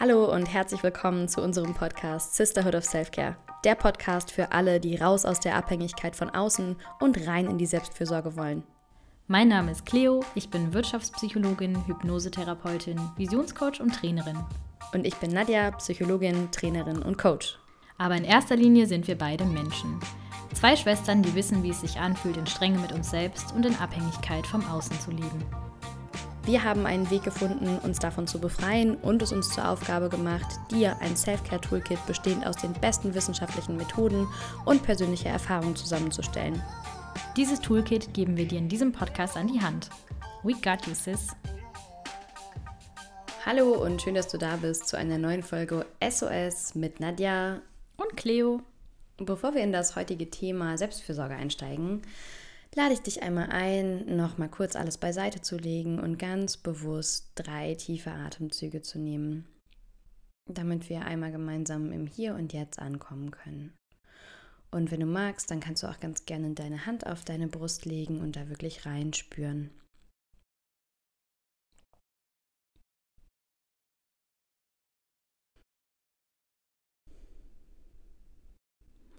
Hallo und herzlich willkommen zu unserem Podcast Sisterhood of Self-Care. Der Podcast für alle, die raus aus der Abhängigkeit von außen und rein in die Selbstfürsorge wollen. Mein Name ist Cleo, ich bin Wirtschaftspsychologin, Hypnosetherapeutin, Visionscoach und Trainerin. Und ich bin Nadja, Psychologin, Trainerin und Coach. Aber in erster Linie sind wir beide Menschen. Zwei Schwestern, die wissen, wie es sich anfühlt, in Strenge mit uns selbst und in Abhängigkeit vom Außen zu leben. Wir haben einen Weg gefunden, uns davon zu befreien und es uns zur Aufgabe gemacht, dir ein Self-Care-Toolkit bestehend aus den besten wissenschaftlichen Methoden und persönlicher Erfahrung zusammenzustellen. Dieses Toolkit geben wir dir in diesem Podcast an die Hand. We got you, sis. Hallo und schön, dass du da bist zu einer neuen Folge SOS mit Nadja und Cleo. Bevor wir in das heutige Thema Selbstfürsorge einsteigen, lade ich dich einmal ein, noch mal kurz alles beiseite zu legen und ganz bewusst drei tiefe Atemzüge zu nehmen, damit wir einmal gemeinsam im Hier und Jetzt ankommen können. Und wenn du magst, dann kannst du auch ganz gerne deine Hand auf deine Brust legen und da wirklich reinspüren.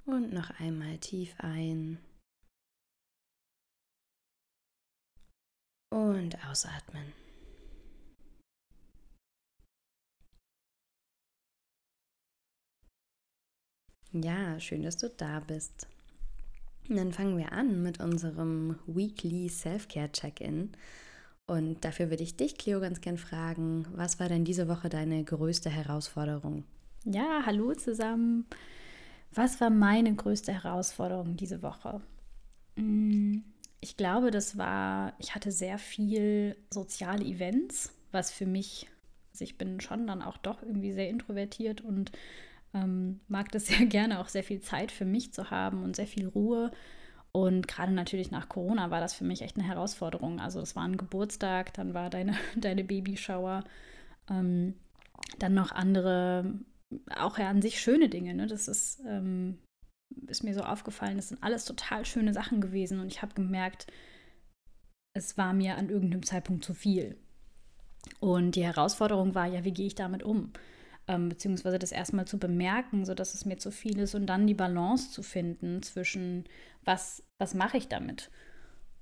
Und noch einmal tief ein. Und ausatmen. Ja, schön, dass du da bist. Dann fangen wir an mit unserem Weekly Self-Care Check-in. Und dafür würde ich dich, Cleo, ganz gern fragen, was war denn diese Woche deine größte Herausforderung? Ja, hallo zusammen. Was war meine größte Herausforderung diese Woche? Mm, ich glaube, das war, ich hatte sehr viel soziale Events, was für mich, also ich bin schon dann auch doch irgendwie sehr introvertiert und ähm, mag das sehr gerne, auch sehr viel Zeit für mich zu haben und sehr viel Ruhe. Und gerade natürlich nach Corona war das für mich echt eine Herausforderung. Also es war ein Geburtstag, dann war deine, deine Babyshower, ähm, dann noch andere, auch ja an sich schöne Dinge. Ne? Das ist, ähm, ist mir so aufgefallen, das sind alles total schöne Sachen gewesen. Und ich habe gemerkt, es war mir an irgendeinem Zeitpunkt zu viel. Und die Herausforderung war ja, wie gehe ich damit um? ähm, beziehungsweise das erstmal zu bemerken, sodass es mir zu viel ist und dann die Balance zu finden zwischen, was, was mache ich damit?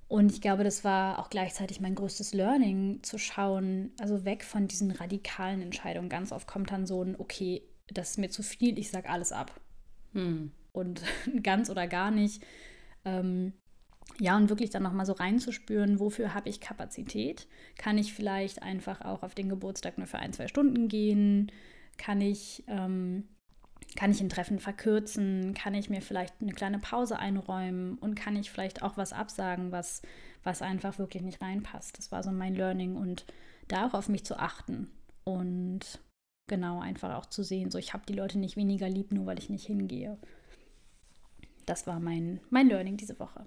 Und ich glaube, das war auch gleichzeitig mein größtes Learning, zu schauen, also weg von diesen radikalen Entscheidungen. Ganz oft kommt dann so ein, okay, das ist mir zu viel, ich sage alles ab. Hm. Und ganz oder gar nicht. Ähm, ja, und wirklich dann nochmal so reinzuspüren, wofür habe ich Kapazität? Kann ich vielleicht einfach auch auf den Geburtstag nur für ein, zwei Stunden gehen? Kann ich, ähm, kann ich ein Treffen verkürzen? Kann ich mir vielleicht eine kleine Pause einräumen? Und kann ich vielleicht auch was absagen, was, was einfach wirklich nicht reinpasst? Das war so mein Learning und da auch auf mich zu achten und genau einfach auch zu sehen, so ich habe die Leute nicht weniger lieb, nur weil ich nicht hingehe. Das war mein, mein Learning diese Woche.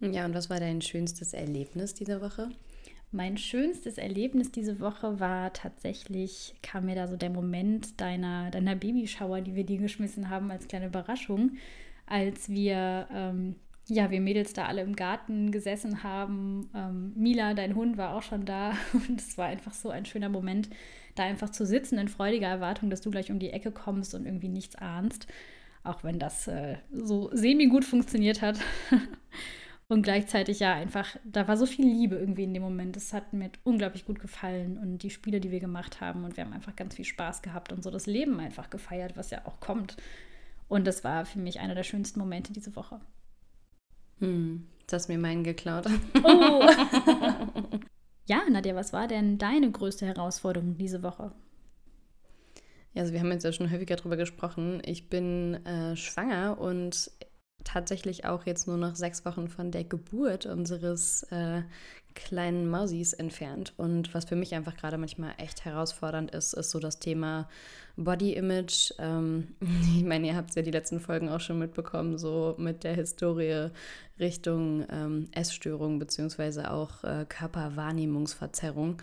Ja, und was war dein schönstes Erlebnis diese Woche? Mein schönstes Erlebnis diese Woche war tatsächlich, kam mir da so der Moment deiner, deiner Babyshower, die wir dir geschmissen haben als kleine Überraschung, als wir, ähm, ja, wir Mädels da alle im Garten gesessen haben. Ähm, Mila, dein Hund, war auch schon da und es war einfach so ein schöner Moment, da einfach zu sitzen in freudiger Erwartung, dass du gleich um die Ecke kommst und irgendwie nichts ahnst. Auch wenn das äh, so semi-gut funktioniert hat. Und gleichzeitig ja einfach, da war so viel Liebe irgendwie in dem Moment. Das hat mir unglaublich gut gefallen und die Spiele, die wir gemacht haben. Und wir haben einfach ganz viel Spaß gehabt und so das Leben einfach gefeiert, was ja auch kommt. Und das war für mich einer der schönsten Momente diese Woche. Hm, du hast mir meinen geklaut. Oh. ja, Nadja, was war denn deine größte Herausforderung diese Woche? Ja, also wir haben jetzt ja schon häufiger darüber gesprochen. Ich bin äh, schwanger und tatsächlich auch jetzt nur noch sechs Wochen von der Geburt unseres äh, kleinen Mausis entfernt. Und was für mich einfach gerade manchmal echt herausfordernd ist, ist so das Thema Body Image. Ähm, ich meine, ihr habt es ja die letzten Folgen auch schon mitbekommen, so mit der Historie Richtung ähm, Essstörung beziehungsweise auch äh, Körperwahrnehmungsverzerrung.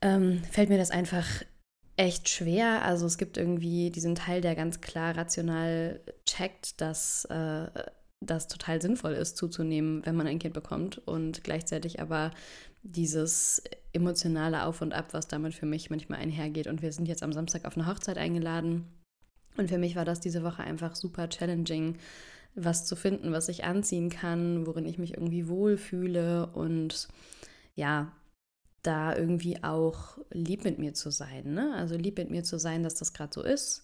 Ähm, fällt mir das einfach echt schwer. Also es gibt irgendwie diesen Teil, der ganz klar rational checkt, dass äh, das total sinnvoll ist zuzunehmen, wenn man ein Kind bekommt und gleichzeitig aber dieses emotionale Auf und Ab, was damit für mich manchmal einhergeht. Und wir sind jetzt am Samstag auf eine Hochzeit eingeladen. Und für mich war das diese Woche einfach super challenging, was zu finden, was ich anziehen kann, worin ich mich irgendwie wohlfühle und ja, da irgendwie auch lieb mit mir zu sein. Ne? Also lieb mit mir zu sein, dass das gerade so ist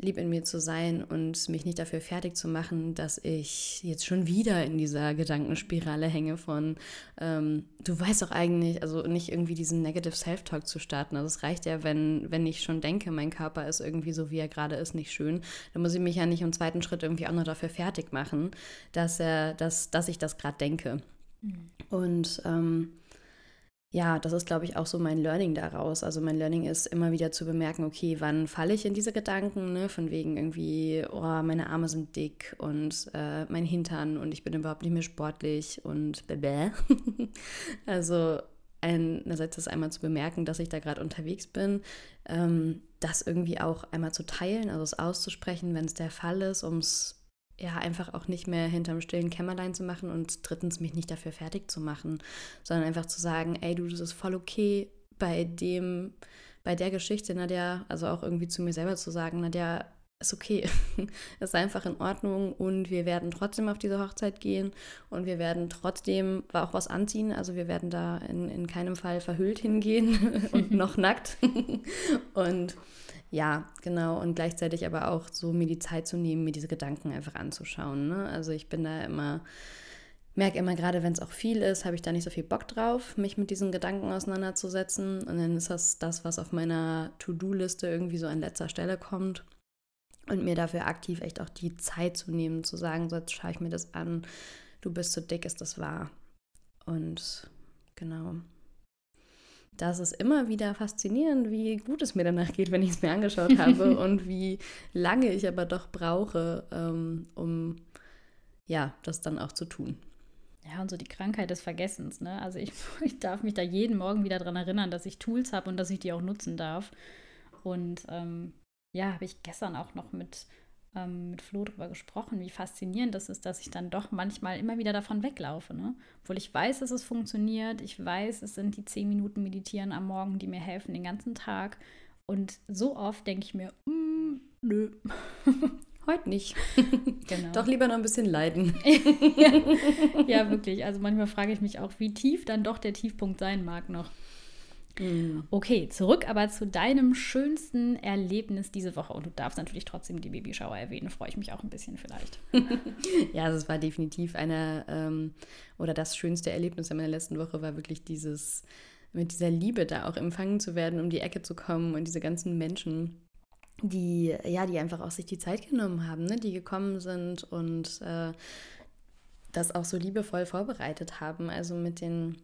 lieb in mir zu sein und mich nicht dafür fertig zu machen, dass ich jetzt schon wieder in dieser Gedankenspirale hänge von, ähm, du weißt doch eigentlich, also nicht irgendwie diesen Negative Self-Talk zu starten. Also es reicht ja, wenn, wenn ich schon denke, mein Körper ist irgendwie so, wie er gerade ist, nicht schön. Dann muss ich mich ja nicht im zweiten Schritt irgendwie auch noch dafür fertig machen, dass, er, dass, dass ich das gerade denke. Mhm. Und ähm, ja, das ist, glaube ich, auch so mein Learning daraus. Also mein Learning ist immer wieder zu bemerken, okay, wann falle ich in diese Gedanken, ne? von wegen irgendwie, oh, meine Arme sind dick und äh, mein Hintern und ich bin überhaupt nicht mehr sportlich und bäh. also einerseits ist einmal zu bemerken, dass ich da gerade unterwegs bin, ähm, das irgendwie auch einmal zu teilen, also es auszusprechen, wenn es der Fall ist, um es ja, einfach auch nicht mehr hinterm stillen Kämmerlein zu machen und drittens mich nicht dafür fertig zu machen, sondern einfach zu sagen, ey, du, das ist voll okay bei dem, bei der Geschichte, Nadja, also auch irgendwie zu mir selber zu sagen, Nadja, ist okay, ist einfach in Ordnung und wir werden trotzdem auf diese Hochzeit gehen und wir werden trotzdem auch was anziehen, also wir werden da in, in keinem Fall verhüllt hingehen und noch nackt. Und ja, genau. Und gleichzeitig aber auch so mir die Zeit zu nehmen, mir diese Gedanken einfach anzuschauen. Ne? Also ich bin da immer, merke immer gerade, wenn es auch viel ist, habe ich da nicht so viel Bock drauf, mich mit diesen Gedanken auseinanderzusetzen. Und dann ist das das, was auf meiner To-Do-Liste irgendwie so an letzter Stelle kommt. Und mir dafür aktiv echt auch die Zeit zu nehmen, zu sagen, so jetzt schaue ich mir das an, du bist zu dick, ist das wahr. Und genau das ist immer wieder faszinierend, wie gut es mir danach geht, wenn ich es mir angeschaut habe und wie lange ich aber doch brauche, ähm, um ja, das dann auch zu tun. Ja, und so die Krankheit des Vergessens. Ne? Also ich, ich darf mich da jeden Morgen wieder daran erinnern, dass ich Tools habe und dass ich die auch nutzen darf. Und ähm, ja, habe ich gestern auch noch mit ähm, mit Flo darüber gesprochen, wie faszinierend das ist, dass ich dann doch manchmal immer wieder davon weglaufe. Ne? Obwohl ich weiß, dass es funktioniert. Ich weiß, es sind die zehn Minuten Meditieren am Morgen, die mir helfen den ganzen Tag. Und so oft denke ich mir, mm, nö. Heute nicht. Genau. Doch lieber noch ein bisschen leiden. ja, ja, wirklich. Also manchmal frage ich mich auch, wie tief dann doch der Tiefpunkt sein mag noch. Mhm. Okay, zurück aber zu deinem schönsten Erlebnis diese Woche. Und du darfst natürlich trotzdem die Babyshower erwähnen, freue ich mich auch ein bisschen vielleicht. ja, also es war definitiv eine, ähm, oder das schönste Erlebnis in meiner letzten Woche war wirklich dieses, mit dieser Liebe da auch empfangen zu werden, um die Ecke zu kommen und diese ganzen Menschen die ja, die einfach auch sich die Zeit genommen haben, ne? die gekommen sind und äh, das auch so liebevoll vorbereitet haben. Also mit den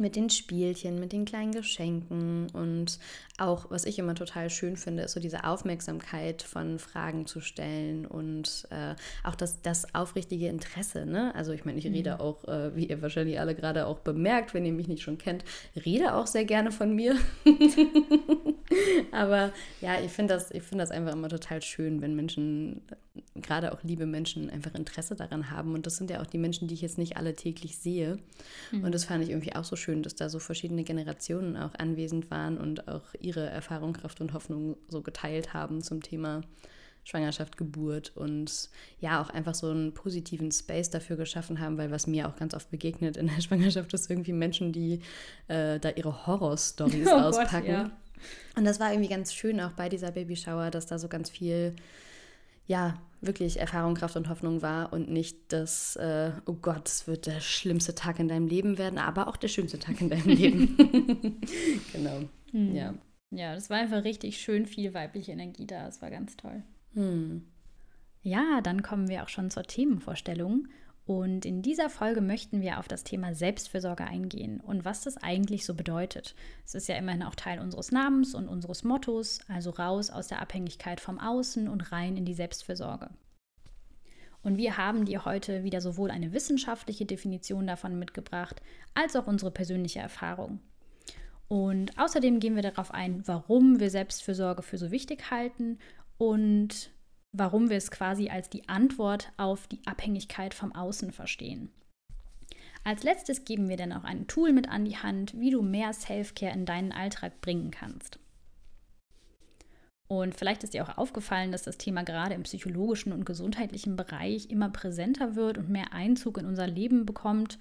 mit den Spielchen, mit den kleinen Geschenken und auch, was ich immer total schön finde, ist so diese Aufmerksamkeit von Fragen zu stellen und äh, auch das, das aufrichtige Interesse. Ne? Also ich meine, ich rede mhm. auch, äh, wie ihr wahrscheinlich alle gerade auch bemerkt, wenn ihr mich nicht schon kennt, rede auch sehr gerne von mir. Aber ja, ich finde das, find das einfach immer total schön, wenn Menschen, gerade auch liebe Menschen, einfach Interesse daran haben. Und das sind ja auch die Menschen, die ich jetzt nicht alle täglich sehe. Mhm. Und das fand ich irgendwie auch so schön, dass da so verschiedene Generationen auch anwesend waren und auch ihre Erfahrung, Kraft und Hoffnung so geteilt haben zum Thema Schwangerschaft, Geburt und ja, auch einfach so einen positiven Space dafür geschaffen haben, weil was mir auch ganz oft begegnet in der Schwangerschaft ist irgendwie Menschen, die äh, da ihre Horror-Stories oh auspacken. Gott, ja. Und das war irgendwie ganz schön auch bei dieser Babyshower, dass da so ganz viel, ja, wirklich Erfahrung, Kraft und Hoffnung war und nicht das, äh, oh Gott, es wird der schlimmste Tag in deinem Leben werden, aber auch der schönste Tag in deinem Leben. genau. Hm. Ja. Ja, das war einfach richtig schön viel weibliche Energie da. Es war ganz toll. Hm. Ja, dann kommen wir auch schon zur Themenvorstellung. Und in dieser Folge möchten wir auf das Thema Selbstfürsorge eingehen und was das eigentlich so bedeutet. Es ist ja immerhin auch Teil unseres Namens und unseres Mottos, also raus aus der Abhängigkeit vom Außen und rein in die Selbstfürsorge. Und wir haben dir heute wieder sowohl eine wissenschaftliche Definition davon mitgebracht, als auch unsere persönliche Erfahrung. Und außerdem gehen wir darauf ein, warum wir Selbstfürsorge für so wichtig halten und warum wir es quasi als die Antwort auf die Abhängigkeit vom Außen verstehen. Als letztes geben wir dann auch ein Tool mit an die Hand, wie du mehr Self-Care in deinen Alltag bringen kannst. Und vielleicht ist dir auch aufgefallen, dass das Thema gerade im psychologischen und gesundheitlichen Bereich immer präsenter wird und mehr Einzug in unser Leben bekommt.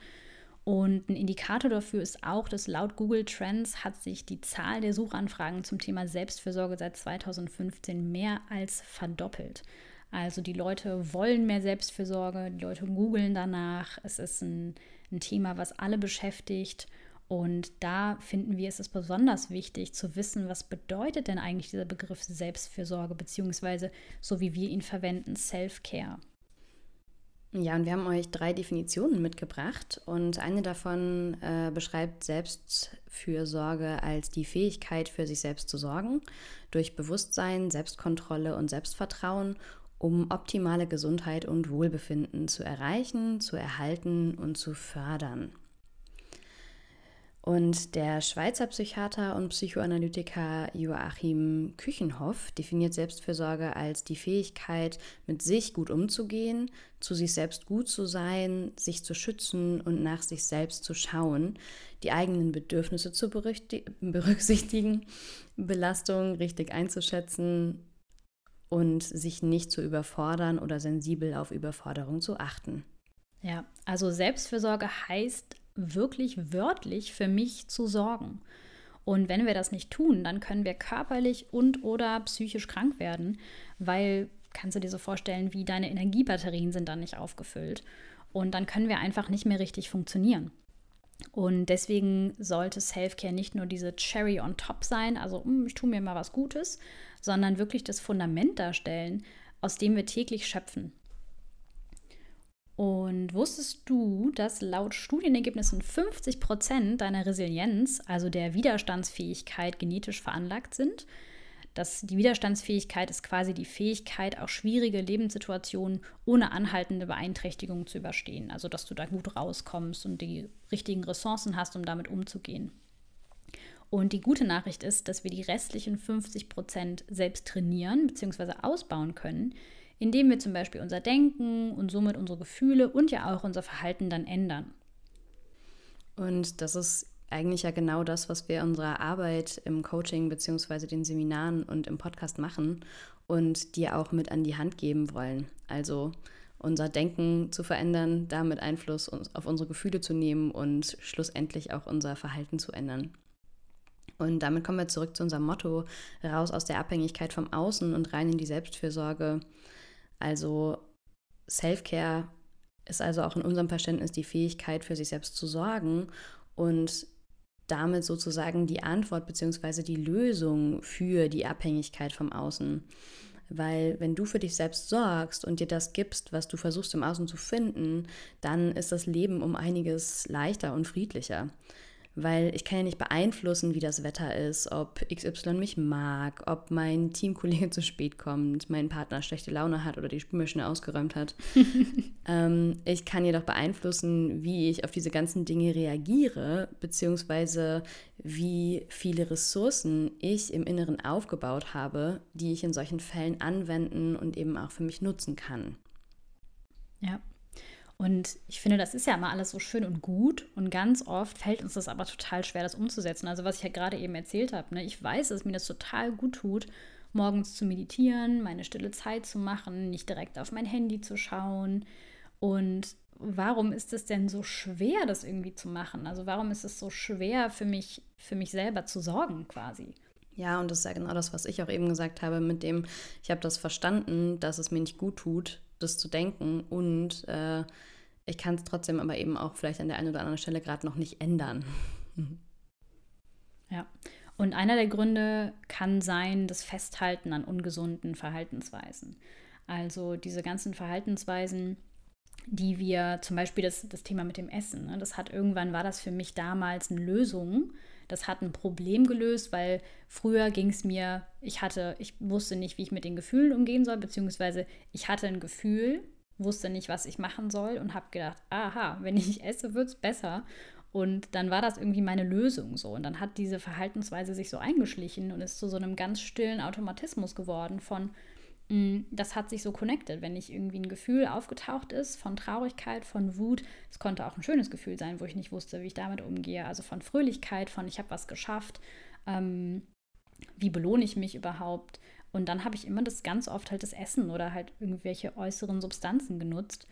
Und ein Indikator dafür ist auch, dass laut Google Trends hat sich die Zahl der Suchanfragen zum Thema Selbstfürsorge seit 2015 mehr als verdoppelt. Also die Leute wollen mehr Selbstfürsorge, die Leute googeln danach. Es ist ein, ein Thema, was alle beschäftigt. Und da finden wir, es ist besonders wichtig zu wissen, was bedeutet denn eigentlich dieser Begriff Selbstfürsorge, beziehungsweise so wie wir ihn verwenden, Self-Care. Ja, und wir haben euch drei Definitionen mitgebracht und eine davon äh, beschreibt Selbstfürsorge als die Fähigkeit, für sich selbst zu sorgen, durch Bewusstsein, Selbstkontrolle und Selbstvertrauen, um optimale Gesundheit und Wohlbefinden zu erreichen, zu erhalten und zu fördern. Und der Schweizer Psychiater und Psychoanalytiker Joachim Küchenhoff definiert Selbstfürsorge als die Fähigkeit, mit sich gut umzugehen, zu sich selbst gut zu sein, sich zu schützen und nach sich selbst zu schauen, die eigenen Bedürfnisse zu berücksichtigen, Belastungen richtig einzuschätzen und sich nicht zu überfordern oder sensibel auf Überforderung zu achten. Ja, also Selbstfürsorge heißt wirklich wörtlich für mich zu sorgen. Und wenn wir das nicht tun, dann können wir körperlich und oder psychisch krank werden, weil kannst du dir so vorstellen, wie deine Energiebatterien sind dann nicht aufgefüllt. Und dann können wir einfach nicht mehr richtig funktionieren. Und deswegen sollte Self-Care nicht nur diese Cherry on top sein, also hm, ich tue mir mal was Gutes, sondern wirklich das Fundament darstellen, aus dem wir täglich schöpfen. Und wusstest du, dass laut Studienergebnissen 50 Prozent deiner Resilienz, also der Widerstandsfähigkeit, genetisch veranlagt sind? Dass die Widerstandsfähigkeit ist quasi die Fähigkeit, auch schwierige Lebenssituationen ohne anhaltende Beeinträchtigung zu überstehen. Also, dass du da gut rauskommst und die richtigen Ressourcen hast, um damit umzugehen. Und die gute Nachricht ist, dass wir die restlichen 50 Prozent selbst trainieren bzw. ausbauen können, indem wir zum Beispiel unser Denken und somit unsere Gefühle und ja auch unser Verhalten dann ändern. Und das ist eigentlich ja genau das, was wir unserer Arbeit im Coaching bzw. den Seminaren und im Podcast machen und dir auch mit an die Hand geben wollen. Also unser Denken zu verändern, damit Einfluss auf unsere Gefühle zu nehmen und schlussendlich auch unser Verhalten zu ändern. Und damit kommen wir zurück zu unserem Motto, raus aus der Abhängigkeit vom Außen und rein in die Selbstfürsorge. Also Self-Care ist also auch in unserem Verständnis die Fähigkeit, für sich selbst zu sorgen und damit sozusagen die Antwort bzw. die Lösung für die Abhängigkeit vom Außen. Weil wenn du für dich selbst sorgst und dir das gibst, was du versuchst im Außen zu finden, dann ist das Leben um einiges leichter und friedlicher weil ich kann ja nicht beeinflussen, wie das Wetter ist, ob XY mich mag, ob mein Teamkollege zu spät kommt, mein Partner schlechte Laune hat oder die Spülmaschine ausgeräumt hat. ähm, ich kann jedoch beeinflussen, wie ich auf diese ganzen Dinge reagiere, beziehungsweise wie viele Ressourcen ich im Inneren aufgebaut habe, die ich in solchen Fällen anwenden und eben auch für mich nutzen kann. Ja, und ich finde, das ist ja immer alles so schön und gut. Und ganz oft fällt uns das aber total schwer, das umzusetzen. Also was ich ja gerade eben erzählt habe. Ne? Ich weiß, dass mir das total gut tut, morgens zu meditieren, meine stille Zeit zu machen, nicht direkt auf mein Handy zu schauen. Und warum ist es denn so schwer, das irgendwie zu machen? Also warum ist es so schwer für mich, für mich selber zu sorgen quasi? Ja, und das ist ja genau das, was ich auch eben gesagt habe, mit dem, ich habe das verstanden, dass es mir nicht gut tut, das zu denken und äh, ich kann es trotzdem aber eben auch vielleicht an der einen oder anderen Stelle gerade noch nicht ändern. ja. Und einer der Gründe kann sein, das Festhalten an ungesunden Verhaltensweisen. Also diese ganzen Verhaltensweisen, die wir, zum Beispiel das, das Thema mit dem Essen, ne, das hat irgendwann war das für mich damals eine Lösung. Das hat ein Problem gelöst, weil früher ging es mir, ich hatte, ich wusste nicht, wie ich mit den Gefühlen umgehen soll, beziehungsweise ich hatte ein Gefühl, wusste nicht, was ich machen soll und habe gedacht, aha, wenn ich esse, wird es besser. Und dann war das irgendwie meine Lösung so. Und dann hat diese Verhaltensweise sich so eingeschlichen und ist zu so einem ganz stillen Automatismus geworden von, das hat sich so connected. Wenn ich irgendwie ein Gefühl aufgetaucht ist von Traurigkeit, von Wut, es konnte auch ein schönes Gefühl sein, wo ich nicht wusste, wie ich damit umgehe. Also von Fröhlichkeit, von ich habe was geschafft, ähm, wie belohne ich mich überhaupt. Und dann habe ich immer das ganz oft halt das Essen oder halt irgendwelche äußeren Substanzen genutzt.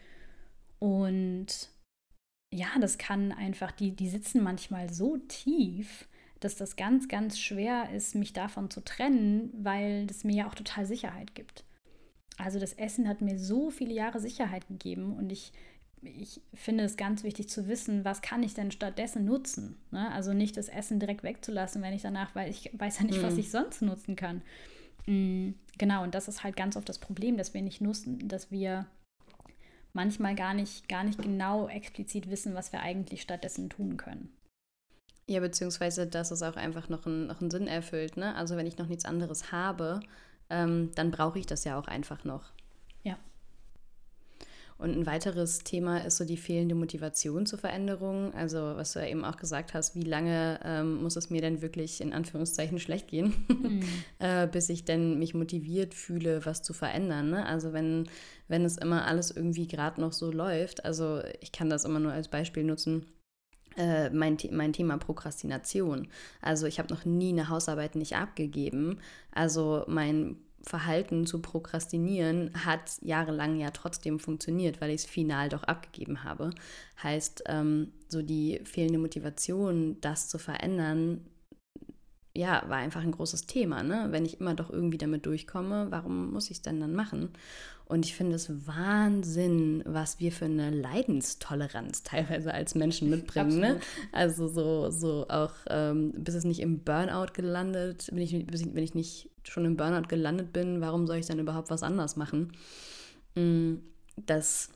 Und ja, das kann einfach, die, die sitzen manchmal so tief, dass das ganz, ganz schwer ist, mich davon zu trennen, weil das mir ja auch total Sicherheit gibt. Also das Essen hat mir so viele Jahre Sicherheit gegeben und ich, ich finde es ganz wichtig zu wissen, was kann ich denn stattdessen nutzen. Ne? Also nicht das Essen direkt wegzulassen, wenn ich danach, weil ich weiß ja nicht, mhm. was ich sonst nutzen kann. Mhm, genau, und das ist halt ganz oft das Problem, dass wir nicht nutzen, dass wir manchmal gar nicht, gar nicht genau explizit wissen, was wir eigentlich stattdessen tun können. Ja, beziehungsweise, dass es auch einfach noch, ein, noch einen Sinn erfüllt. Ne? Also wenn ich noch nichts anderes habe, ähm, dann brauche ich das ja auch einfach noch. Ja. Und ein weiteres Thema ist so die fehlende Motivation zur Veränderung. Also, was du ja eben auch gesagt hast, wie lange ähm, muss es mir denn wirklich in Anführungszeichen schlecht gehen, mhm. äh, bis ich denn mich motiviert fühle, was zu verändern. Ne? Also, wenn, wenn es immer alles irgendwie gerade noch so läuft, also ich kann das immer nur als Beispiel nutzen äh, mein, mein Thema Prokrastination. Also ich habe noch nie eine Hausarbeit nicht abgegeben. Also mein Verhalten zu prokrastinieren hat jahrelang ja trotzdem funktioniert, weil ich es final doch abgegeben habe. Heißt, ähm, so die fehlende Motivation, das zu verändern, ja, war einfach ein großes Thema. Ne? Wenn ich immer doch irgendwie damit durchkomme, warum muss ich es denn dann machen? Und ich finde es Wahnsinn, was wir für eine Leidenstoleranz teilweise als Menschen mitbringen. Ne? Also so, so auch, ähm, bis es nicht im Burnout gelandet, bin ich, ich, wenn ich nicht schon im Burnout gelandet bin, warum soll ich dann überhaupt was anders machen? Mm, das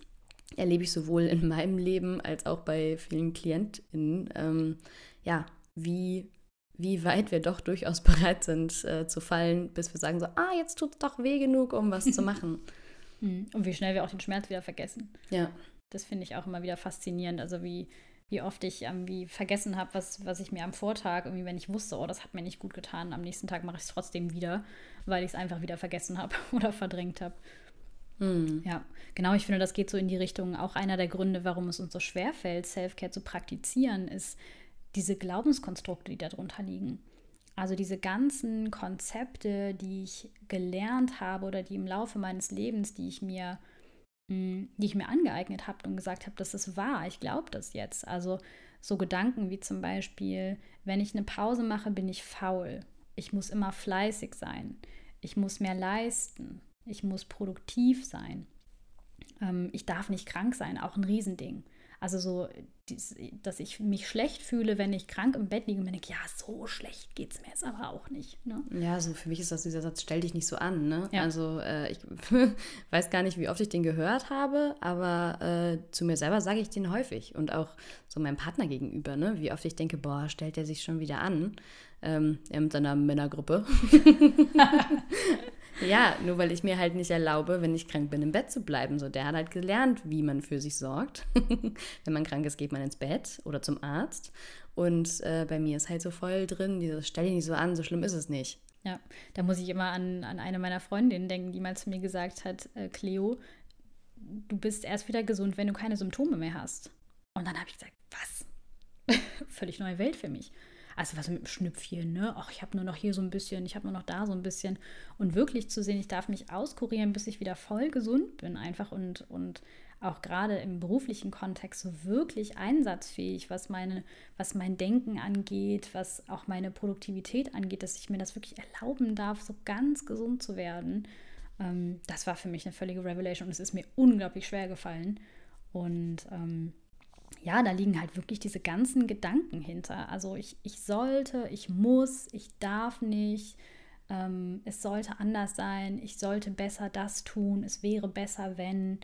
erlebe ich sowohl in meinem Leben als auch bei vielen KlientInnen. Ähm, ja, wie wie weit wir doch durchaus bereit sind äh, zu fallen, bis wir sagen so, ah, jetzt tut es doch weh genug, um was zu machen. Hm. Und wie schnell wir auch den Schmerz wieder vergessen. Ja. Das finde ich auch immer wieder faszinierend. Also wie, wie oft ich irgendwie vergessen habe, was, was ich mir am Vortag, irgendwie, wenn ich wusste, oh, das hat mir nicht gut getan, am nächsten Tag mache ich es trotzdem wieder, weil ich es einfach wieder vergessen habe oder verdrängt habe. Mhm. Ja, genau, ich finde, das geht so in die Richtung. Auch einer der Gründe, warum es uns so schwer fällt, Self-Care zu praktizieren, ist diese Glaubenskonstrukte, die darunter liegen. Also diese ganzen Konzepte, die ich gelernt habe oder die im Laufe meines Lebens, die ich mir, mm, die ich mir angeeignet habe und gesagt habe, das ist wahr, ich glaube das jetzt. Also so Gedanken wie zum Beispiel, wenn ich eine Pause mache, bin ich faul. Ich muss immer fleißig sein. Ich muss mehr leisten. Ich muss produktiv sein. Ähm, ich darf nicht krank sein, auch ein Riesending. Also so, dass ich mich schlecht fühle, wenn ich krank im Bett liege und mir denke, ja, so schlecht geht es mir jetzt aber auch nicht. Ne? Ja, so für mich ist das dieser Satz, stell dich nicht so an. Ne? Ja. Also äh, ich weiß gar nicht, wie oft ich den gehört habe, aber äh, zu mir selber sage ich den häufig und auch so meinem Partner gegenüber, ne? wie oft ich denke, boah, stellt er sich schon wieder an. Ähm, er mit seiner Männergruppe. Ja, nur weil ich mir halt nicht erlaube, wenn ich krank bin, im Bett zu bleiben. So, der hat halt gelernt, wie man für sich sorgt. wenn man krank ist, geht man ins Bett oder zum Arzt. Und äh, bei mir ist halt so voll drin, dieses stell dich nicht so an, so schlimm ist es nicht. Ja, da muss ich immer an, an eine meiner Freundinnen denken, die mal zu mir gesagt hat, äh, Cleo, du bist erst wieder gesund, wenn du keine Symptome mehr hast. Und dann habe ich gesagt, was? Völlig neue Welt für mich. Also was mit dem Schnüpfchen, ne? Ach, ich habe nur noch hier so ein bisschen, ich habe nur noch da so ein bisschen. Und wirklich zu sehen, ich darf mich auskurieren, bis ich wieder voll gesund bin, einfach und, und auch gerade im beruflichen Kontext so wirklich einsatzfähig, was meine, was mein Denken angeht, was auch meine Produktivität angeht, dass ich mir das wirklich erlauben darf, so ganz gesund zu werden. Ähm, das war für mich eine völlige Revelation und es ist mir unglaublich schwer gefallen. Und ähm, ja, da liegen halt wirklich diese ganzen Gedanken hinter. Also ich, ich sollte, ich muss, ich darf nicht, ähm, es sollte anders sein, ich sollte besser das tun, es wäre besser, wenn.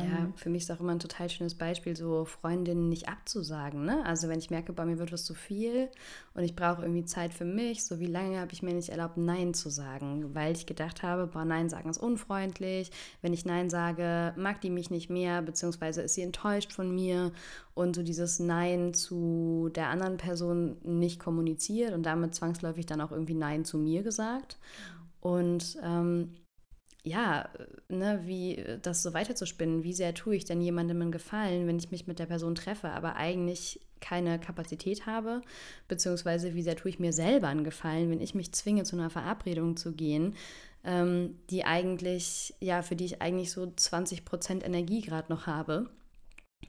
Ja, ähm, für mich ist auch immer ein total schönes Beispiel, so Freundinnen nicht abzusagen. Ne? Also wenn ich merke, bei mir wird was zu viel und ich brauche irgendwie Zeit für mich, so wie lange habe ich mir nicht erlaubt, Nein zu sagen, weil ich gedacht habe, boah, Nein sagen ist unfreundlich. Wenn ich Nein sage, mag die mich nicht mehr, beziehungsweise ist sie enttäuscht von mir und so dieses Nein zu der anderen Person nicht kommuniziert und damit zwangsläufig dann auch irgendwie Nein zu mir gesagt. Und ähm, ja, ne, wie das so weiterzuspinnen, wie sehr tue ich denn jemandem einen Gefallen, wenn ich mich mit der Person treffe, aber eigentlich keine Kapazität habe, beziehungsweise wie sehr tue ich mir selber einen Gefallen, wenn ich mich zwinge, zu einer Verabredung zu gehen, ähm, die eigentlich, ja, für die ich eigentlich so 20 Prozent Energie gerade noch habe.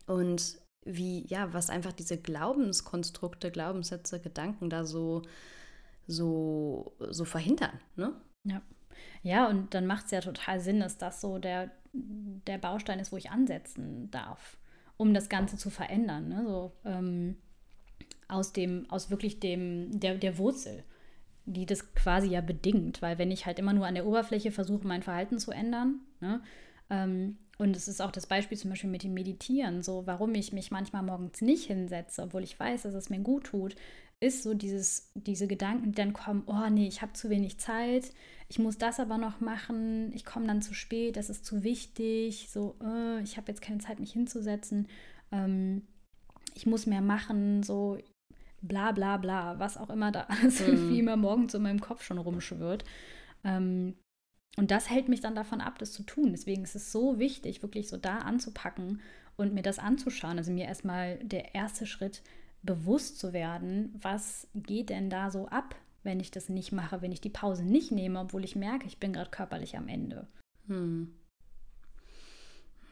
Und wie, ja, was einfach diese Glaubenskonstrukte, Glaubenssätze, Gedanken da so, so, so verhindern, ne? Ja. Ja, und dann macht es ja total Sinn, dass das so der, der Baustein ist, wo ich ansetzen darf, um das Ganze zu verändern. Ne? So, ähm, aus dem, aus wirklich dem, der, der Wurzel, die das quasi ja bedingt. Weil wenn ich halt immer nur an der Oberfläche versuche, mein Verhalten zu ändern, ne? ähm, und es ist auch das Beispiel zum Beispiel mit dem Meditieren, so warum ich mich manchmal morgens nicht hinsetze, obwohl ich weiß, dass es mir gut tut, ist so dieses, diese Gedanken, die dann kommen, oh nee, ich habe zu wenig Zeit, ich muss das aber noch machen, ich komme dann zu spät, das ist zu wichtig, so, äh, ich habe jetzt keine Zeit, mich hinzusetzen, ähm, ich muss mehr machen, so bla bla bla, was auch immer da alles mhm. irgendwie immer morgens in meinem Kopf schon rumschwirrt. Ähm, und das hält mich dann davon ab, das zu tun. Deswegen ist es so wichtig, wirklich so da anzupacken und mir das anzuschauen. Also mir erstmal der erste Schritt bewusst zu werden, was geht denn da so ab, wenn ich das nicht mache, wenn ich die Pause nicht nehme, obwohl ich merke, ich bin gerade körperlich am Ende. Hm.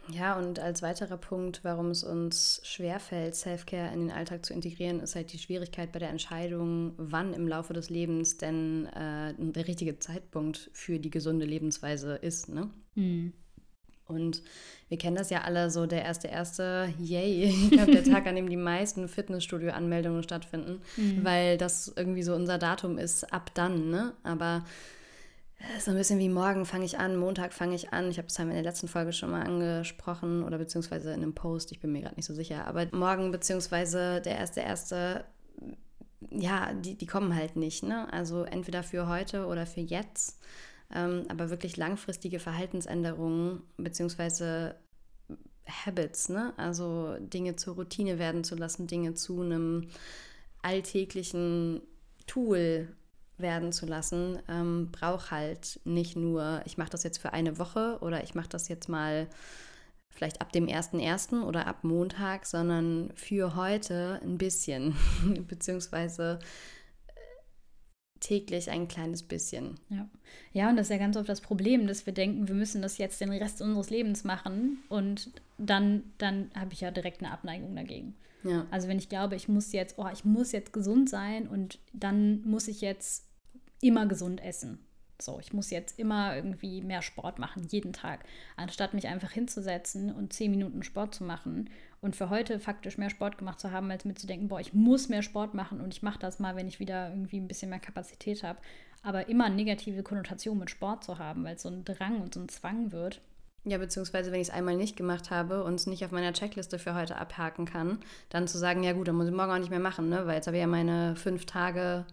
Ja, und als weiterer Punkt, warum es uns schwerfällt, Self-Care in den Alltag zu integrieren, ist halt die Schwierigkeit bei der Entscheidung, wann im Laufe des Lebens denn äh, der richtige Zeitpunkt für die gesunde Lebensweise ist. Ne? Mhm. Und wir kennen das ja alle so, der erste erste, yay, ich glaube, der Tag, an dem die meisten Fitnessstudio-Anmeldungen stattfinden, mhm. weil das irgendwie so unser Datum ist, ab dann, ne? Aber so ein bisschen wie morgen fange ich an, Montag fange ich an. Ich habe es in der letzten Folge schon mal angesprochen oder beziehungsweise in einem Post, ich bin mir gerade nicht so sicher. Aber morgen beziehungsweise der erste erste, ja, die, die kommen halt nicht, ne? Also entweder für heute oder für jetzt aber wirklich langfristige Verhaltensänderungen beziehungsweise Habits, ne? also Dinge zur Routine werden zu lassen, Dinge zu einem alltäglichen Tool werden zu lassen, ähm, braucht halt nicht nur, ich mache das jetzt für eine Woche oder ich mache das jetzt mal vielleicht ab dem 1.1. oder ab Montag, sondern für heute ein bisschen, beziehungsweise täglich ein kleines bisschen. Ja. ja, und das ist ja ganz oft das Problem, dass wir denken, wir müssen das jetzt den Rest unseres Lebens machen und dann, dann habe ich ja direkt eine Abneigung dagegen. Ja. Also wenn ich glaube, ich muss jetzt, oh, ich muss jetzt gesund sein und dann muss ich jetzt immer gesund essen. So, ich muss jetzt immer irgendwie mehr Sport machen, jeden Tag, anstatt mich einfach hinzusetzen und zehn Minuten Sport zu machen und für heute faktisch mehr Sport gemacht zu haben, als mir zu denken, boah, ich muss mehr Sport machen und ich mache das mal, wenn ich wieder irgendwie ein bisschen mehr Kapazität habe. Aber immer negative Konnotation mit Sport zu haben, weil es so ein Drang und so ein Zwang wird. Ja, beziehungsweise wenn ich es einmal nicht gemacht habe und es nicht auf meiner Checkliste für heute abhaken kann, dann zu sagen, ja gut, dann muss ich morgen auch nicht mehr machen, ne? weil jetzt habe ich ja meine fünf Tage,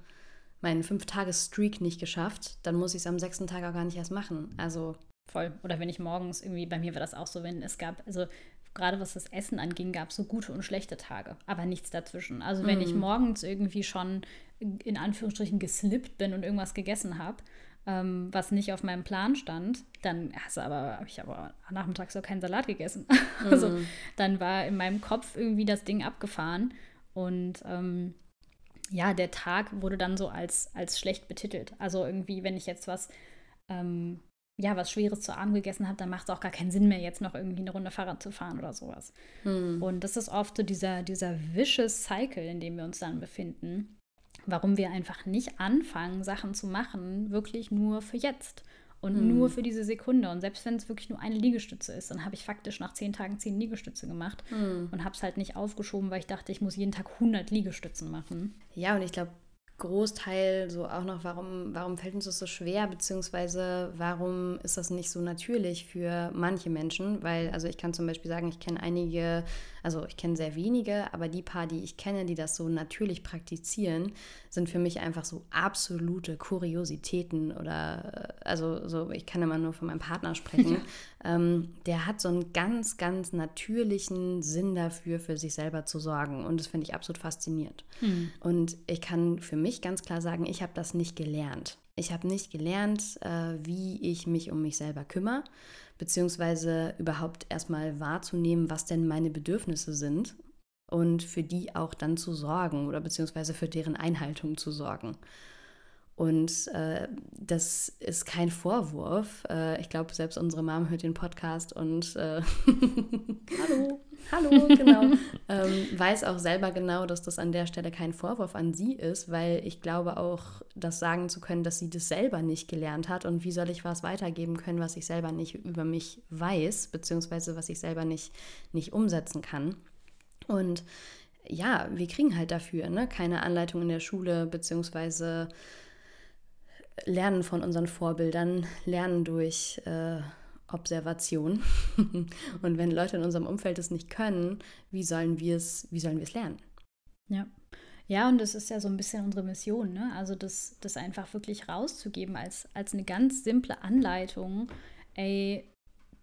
meinen fünf Tage Streak nicht geschafft, dann muss ich es am sechsten Tag auch gar nicht erst machen. Also voll. Oder wenn ich morgens irgendwie, bei mir war das auch so, wenn es gab, also gerade was das Essen anging, gab es so gute und schlechte Tage, aber nichts dazwischen. Also wenn mm. ich mhm. morgens irgendwie schon in Anführungsstrichen geslippt bin und irgendwas gegessen habe, ähm, was nicht auf meinem Plan stand, dann also aber habe ich aber nachmittags auch keinen Salat gegessen. Mm. also mhm. dann war in meinem Kopf irgendwie das Ding abgefahren und ähm, ja, der Tag wurde dann so als, als schlecht betitelt. Also irgendwie, wenn ich jetzt was ähm, ja, was Schweres zu Abend gegessen habe, dann macht es auch gar keinen Sinn mehr, jetzt noch irgendwie eine Runde Fahrrad zu fahren oder sowas. Hm. Und das ist oft so dieser, dieser vicious Cycle, in dem wir uns dann befinden, warum wir einfach nicht anfangen, Sachen zu machen, wirklich nur für jetzt und hm. nur für diese Sekunde. Und selbst wenn es wirklich nur eine Liegestütze ist, dann habe ich faktisch nach zehn Tagen zehn Liegestütze gemacht hm. und habe es halt nicht aufgeschoben, weil ich dachte, ich muss jeden Tag 100 Liegestützen machen. Ja, und ich glaube, Großteil so auch noch, warum, warum fällt uns das so schwer, beziehungsweise warum ist das nicht so natürlich für manche Menschen? Weil, also ich kann zum Beispiel sagen, ich kenne einige, also ich kenne sehr wenige, aber die paar, die ich kenne, die das so natürlich praktizieren, sind für mich einfach so absolute Kuriositäten oder, also so, ich kann immer nur von meinem Partner sprechen. ähm, der hat so einen ganz, ganz natürlichen Sinn dafür, für sich selber zu sorgen und das finde ich absolut faszinierend. Hm. Und ich kann für mich mich ganz klar sagen, ich habe das nicht gelernt. Ich habe nicht gelernt, äh, wie ich mich um mich selber kümmere, beziehungsweise überhaupt erstmal wahrzunehmen, was denn meine Bedürfnisse sind und für die auch dann zu sorgen oder beziehungsweise für deren Einhaltung zu sorgen. Und äh, das ist kein Vorwurf. Äh, ich glaube, selbst unsere Mom hört den Podcast und äh, hallo, hallo, genau, ähm, weiß auch selber genau, dass das an der Stelle kein Vorwurf an sie ist, weil ich glaube auch, das sagen zu können, dass sie das selber nicht gelernt hat und wie soll ich was weitergeben können, was ich selber nicht über mich weiß, beziehungsweise was ich selber nicht, nicht umsetzen kann. Und ja, wir kriegen halt dafür ne? keine Anleitung in der Schule, beziehungsweise lernen von unseren Vorbildern, lernen durch äh, Observation. und wenn Leute in unserem Umfeld es nicht können, wie sollen wir es, wie sollen wir es lernen? Ja. Ja, und das ist ja so ein bisschen unsere Mission, ne? Also das, das einfach wirklich rauszugeben als, als eine ganz simple Anleitung. Ey,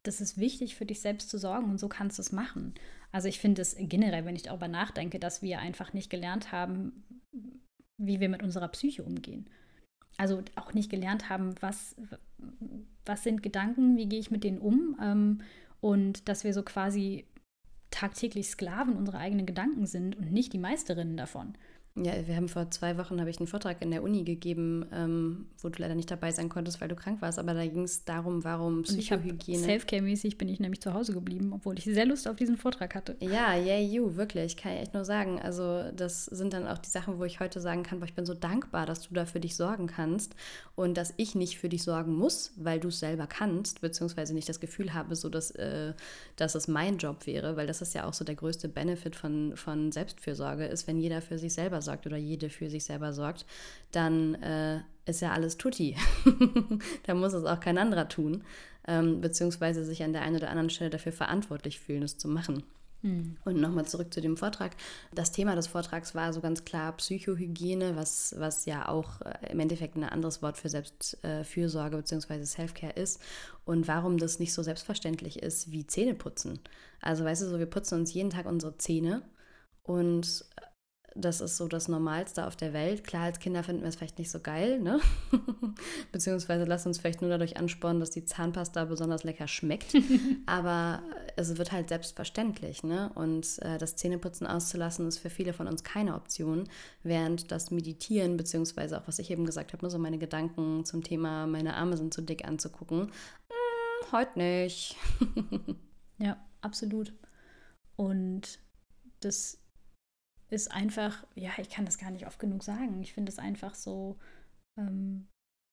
das ist wichtig für dich selbst zu sorgen und so kannst du es machen. Also ich finde es generell, wenn ich darüber nachdenke, dass wir einfach nicht gelernt haben, wie wir mit unserer Psyche umgehen also auch nicht gelernt haben, was, was sind Gedanken, wie gehe ich mit denen um ähm, und dass wir so quasi tagtäglich Sklaven unserer eigenen Gedanken sind und nicht die Meisterinnen davon. Ja, wir haben vor zwei Wochen habe ich einen Vortrag in der Uni gegeben, ähm, wo du leider nicht dabei sein konntest, weil du krank warst. Aber da ging es darum, warum Psychohygiene. Selfcare-mäßig bin ich nämlich zu Hause geblieben, obwohl ich sehr Lust auf diesen Vortrag hatte. Ja, yeah, you, wirklich, kann ich echt nur sagen. Also das sind dann auch die Sachen, wo ich heute sagen kann, boah, ich bin so dankbar, dass du da für dich sorgen kannst und dass ich nicht für dich sorgen muss, weil du es selber kannst, beziehungsweise nicht das Gefühl habe, so dass, äh, dass es mein Job wäre, weil das ist ja auch so der größte Benefit von, von Selbstfürsorge, ist, wenn jeder für sich selber sorgt oder jede für sich selber sorgt, dann äh, ist ja alles tutti. da muss es auch kein anderer tun, ähm, beziehungsweise sich an der einen oder anderen Stelle dafür verantwortlich fühlen, es zu machen. Hm. Und nochmal zurück zu dem Vortrag. Das Thema des Vortrags war so ganz klar Psychohygiene, was, was ja auch äh, im Endeffekt ein anderes Wort für Selbstfürsorge bzw. Selfcare ist. Und warum das nicht so selbstverständlich ist wie Zähneputzen. Also weißt du, so wir putzen uns jeden Tag unsere Zähne und das ist so das Normalste auf der Welt. Klar, als Kinder finden wir es vielleicht nicht so geil, ne? Beziehungsweise lassen uns vielleicht nur dadurch anspornen, dass die Zahnpasta besonders lecker schmeckt. Aber es wird halt selbstverständlich, ne? Und äh, das Zähneputzen auszulassen ist für viele von uns keine Option, während das Meditieren, beziehungsweise auch was ich eben gesagt habe, ne, so meine Gedanken zum Thema, meine Arme sind zu dick anzugucken, hm, heute nicht. ja, absolut. Und das ist einfach, ja, ich kann das gar nicht oft genug sagen. Ich finde es einfach so, ähm,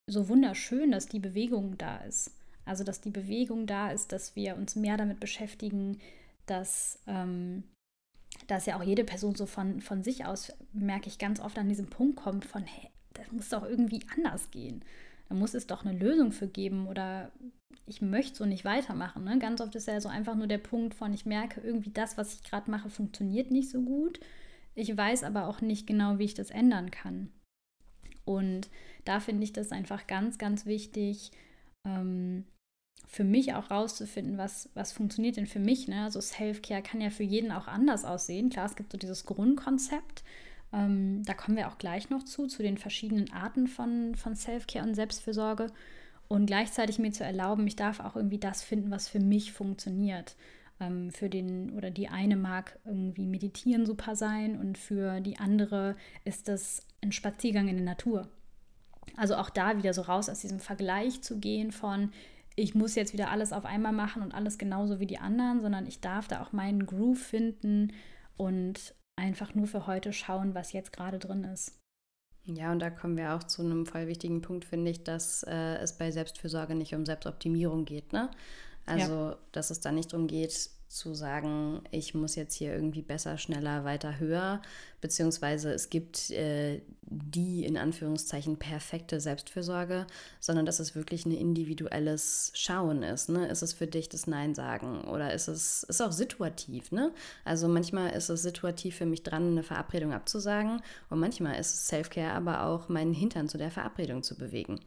so wunderschön, dass die Bewegung da ist. Also, dass die Bewegung da ist, dass wir uns mehr damit beschäftigen, dass, ähm, dass ja auch jede Person so von, von sich aus, merke ich ganz oft an diesem Punkt kommt von, hey, das muss doch irgendwie anders gehen. Da muss es doch eine Lösung für geben oder ich möchte so nicht weitermachen. Ne? Ganz oft ist ja so einfach nur der Punkt von, ich merke irgendwie das, was ich gerade mache, funktioniert nicht so gut. Ich weiß aber auch nicht genau, wie ich das ändern kann. Und da finde ich das einfach ganz, ganz wichtig, ähm, für mich auch rauszufinden, was, was funktioniert denn für mich. Ne? Also Self-Care kann ja für jeden auch anders aussehen. Klar, es gibt so dieses Grundkonzept. Ähm, da kommen wir auch gleich noch zu, zu den verschiedenen Arten von, von Self-Care und Selbstfürsorge. Und gleichzeitig mir zu erlauben, ich darf auch irgendwie das finden, was für mich funktioniert. Ähm, für den oder die eine mag irgendwie meditieren super sein und für die andere ist das ein Spaziergang in der Natur. Also auch da wieder so raus aus diesem Vergleich zu gehen von, ich muss jetzt wieder alles auf einmal machen und alles genauso wie die anderen, sondern ich darf da auch meinen Groove finden und einfach nur für heute schauen, was jetzt gerade drin ist. Ja, und da kommen wir auch zu einem voll wichtigen Punkt, finde ich, dass äh, es bei Selbstfürsorge nicht um Selbstoptimierung geht. Ne? Also, ja. dass es da nicht darum geht, zu sagen, ich muss jetzt hier irgendwie besser, schneller, weiter, höher, beziehungsweise es gibt äh, die in Anführungszeichen perfekte Selbstfürsorge, sondern dass es wirklich ein individuelles Schauen ist. Ne? Ist es für dich das Nein sagen oder ist es ist auch situativ? Ne? Also manchmal ist es situativ für mich dran, eine Verabredung abzusagen und manchmal ist es Selfcare aber auch meinen Hintern zu der Verabredung zu bewegen.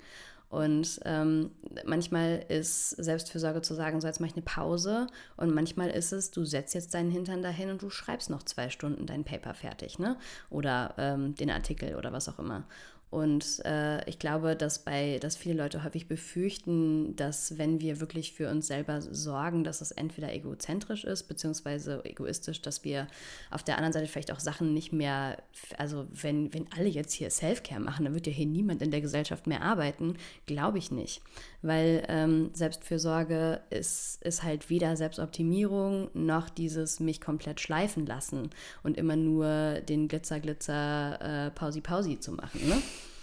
Und ähm, manchmal ist Selbstfürsorge zu sagen, so jetzt mache ich eine Pause. Und manchmal ist es, du setzt jetzt deinen Hintern dahin und du schreibst noch zwei Stunden dein Paper fertig, ne? Oder ähm, den Artikel oder was auch immer. Und äh, ich glaube, dass bei, dass viele Leute häufig befürchten, dass wenn wir wirklich für uns selber sorgen, dass es entweder egozentrisch ist, beziehungsweise egoistisch, dass wir auf der anderen Seite vielleicht auch Sachen nicht mehr, also wenn, wenn alle jetzt hier Self-Care machen, dann wird ja hier niemand in der Gesellschaft mehr arbeiten. Glaube ich nicht. Weil ähm, Selbstfürsorge ist, ist halt weder Selbstoptimierung noch dieses mich komplett schleifen lassen und immer nur den Glitzer, Glitzer, äh, Pausi, Pausi zu machen. Ne?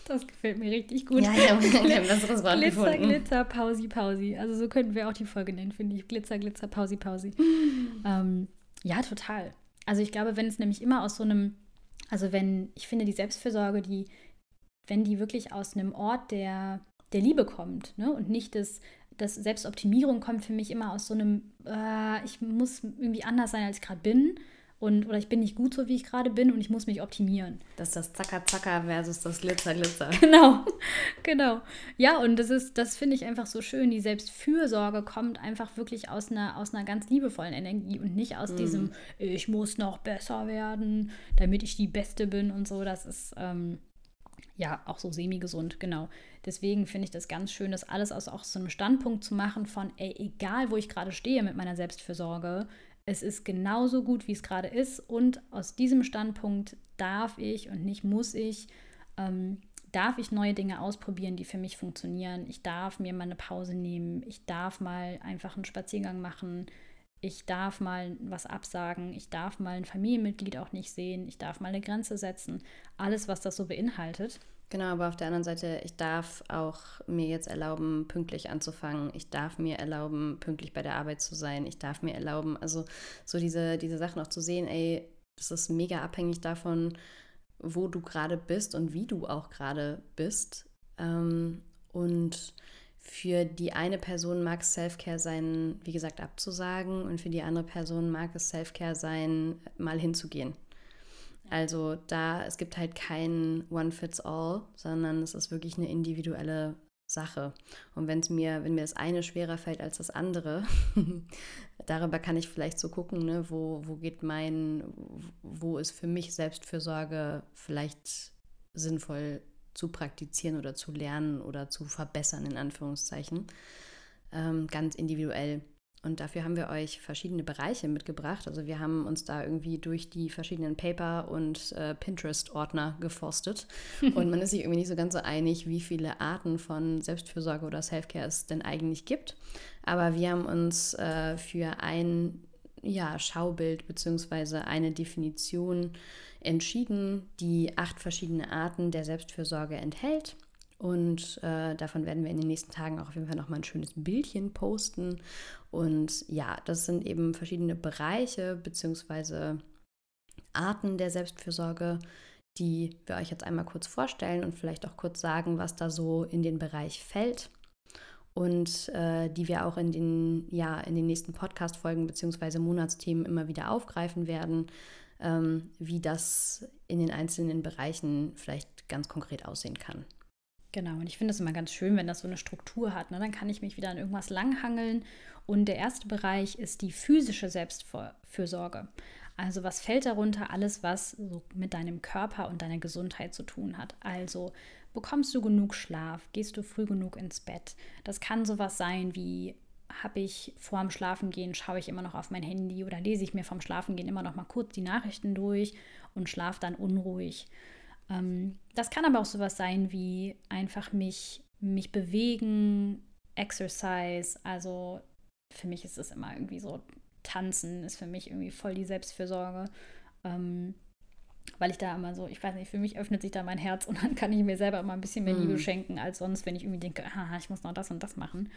Das gefällt mir richtig gut. Ja, ja, haben besseres Wort Glitzer, gefunden. Glitzer, Pausi, Pausi. Also so könnten wir auch die Folge nennen, finde ich. Glitzer, Glitzer, Pausi, Pausi. ähm, ja, total. Also ich glaube, wenn es nämlich immer aus so einem, also wenn, ich finde die Selbstfürsorge, die, wenn die wirklich aus einem Ort der, der Liebe kommt, ne? Und nicht das, das Selbstoptimierung kommt für mich immer aus so einem, äh, ich muss irgendwie anders sein, als ich gerade bin und oder ich bin nicht gut so, wie ich gerade bin und ich muss mich optimieren. Das ist das Zacker Zacker versus das Glitzer Glitzer. Genau, genau. Ja, und das ist, das finde ich einfach so schön. Die Selbstfürsorge kommt einfach wirklich aus einer, aus einer ganz liebevollen Energie und nicht aus mm. diesem, ich muss noch besser werden, damit ich die Beste bin und so. Das ist ähm, ja auch so semi-gesund, genau. Deswegen finde ich das ganz schön, das alles aus auch so einem Standpunkt zu machen von, ey, egal wo ich gerade stehe mit meiner Selbstfürsorge, es ist genauso gut, wie es gerade ist. Und aus diesem Standpunkt darf ich und nicht muss ich, ähm, darf ich neue Dinge ausprobieren, die für mich funktionieren. Ich darf mir mal eine Pause nehmen. Ich darf mal einfach einen Spaziergang machen. Ich darf mal was absagen. Ich darf mal ein Familienmitglied auch nicht sehen. Ich darf mal eine Grenze setzen. Alles, was das so beinhaltet. Genau, aber auf der anderen Seite, ich darf auch mir jetzt erlauben, pünktlich anzufangen. Ich darf mir erlauben, pünktlich bei der Arbeit zu sein. Ich darf mir erlauben, also so diese, diese Sachen auch zu sehen, ey, das ist mega abhängig davon, wo du gerade bist und wie du auch gerade bist. Ähm, und für die eine Person mag es Self-Care sein, wie gesagt, abzusagen. Und für die andere Person mag es Self-Care sein, mal hinzugehen. Also da, es gibt halt kein One-Fits-All, sondern es ist wirklich eine individuelle Sache. Und wenn es mir, wenn mir das eine schwerer fällt als das andere, darüber kann ich vielleicht so gucken, ne, wo, wo geht mein, wo ist für mich Selbstfürsorge vielleicht sinnvoll zu praktizieren oder zu lernen oder zu verbessern, in Anführungszeichen. Ähm, ganz individuell. Und dafür haben wir euch verschiedene Bereiche mitgebracht. Also wir haben uns da irgendwie durch die verschiedenen Paper- und äh, Pinterest-Ordner geforstet. und man ist sich irgendwie nicht so ganz so einig, wie viele Arten von Selbstfürsorge oder Selfcare es denn eigentlich gibt. Aber wir haben uns äh, für ein ja, Schaubild bzw. eine Definition entschieden, die acht verschiedene Arten der Selbstfürsorge enthält. Und äh, davon werden wir in den nächsten Tagen auch auf jeden Fall nochmal ein schönes Bildchen posten. Und ja, das sind eben verschiedene Bereiche bzw. Arten der Selbstfürsorge, die wir euch jetzt einmal kurz vorstellen und vielleicht auch kurz sagen, was da so in den Bereich fällt. Und äh, die wir auch in den, ja, in den nächsten Podcast-Folgen bzw. Monatsthemen immer wieder aufgreifen werden, ähm, wie das in den einzelnen Bereichen vielleicht ganz konkret aussehen kann. Genau, und ich finde es immer ganz schön, wenn das so eine Struktur hat. Ne? Dann kann ich mich wieder an irgendwas langhangeln. Und der erste Bereich ist die physische Selbstfürsorge. Also was fällt darunter? Alles, was so mit deinem Körper und deiner Gesundheit zu tun hat. Also bekommst du genug Schlaf? Gehst du früh genug ins Bett? Das kann sowas sein wie habe ich vor dem Schlafengehen, schaue ich immer noch auf mein Handy oder lese ich mir vorm Schlafengehen immer noch mal kurz die Nachrichten durch und schlafe dann unruhig. Ähm, das kann aber auch sowas sein wie einfach mich, mich bewegen, Exercise. Also für mich ist es immer irgendwie so, tanzen ist für mich irgendwie voll die Selbstfürsorge. Ähm, weil ich da immer so, ich weiß nicht, für mich öffnet sich da mein Herz und dann kann ich mir selber immer ein bisschen mehr Liebe mm. schenken als sonst, wenn ich irgendwie denke, aha, ich muss noch das und das machen.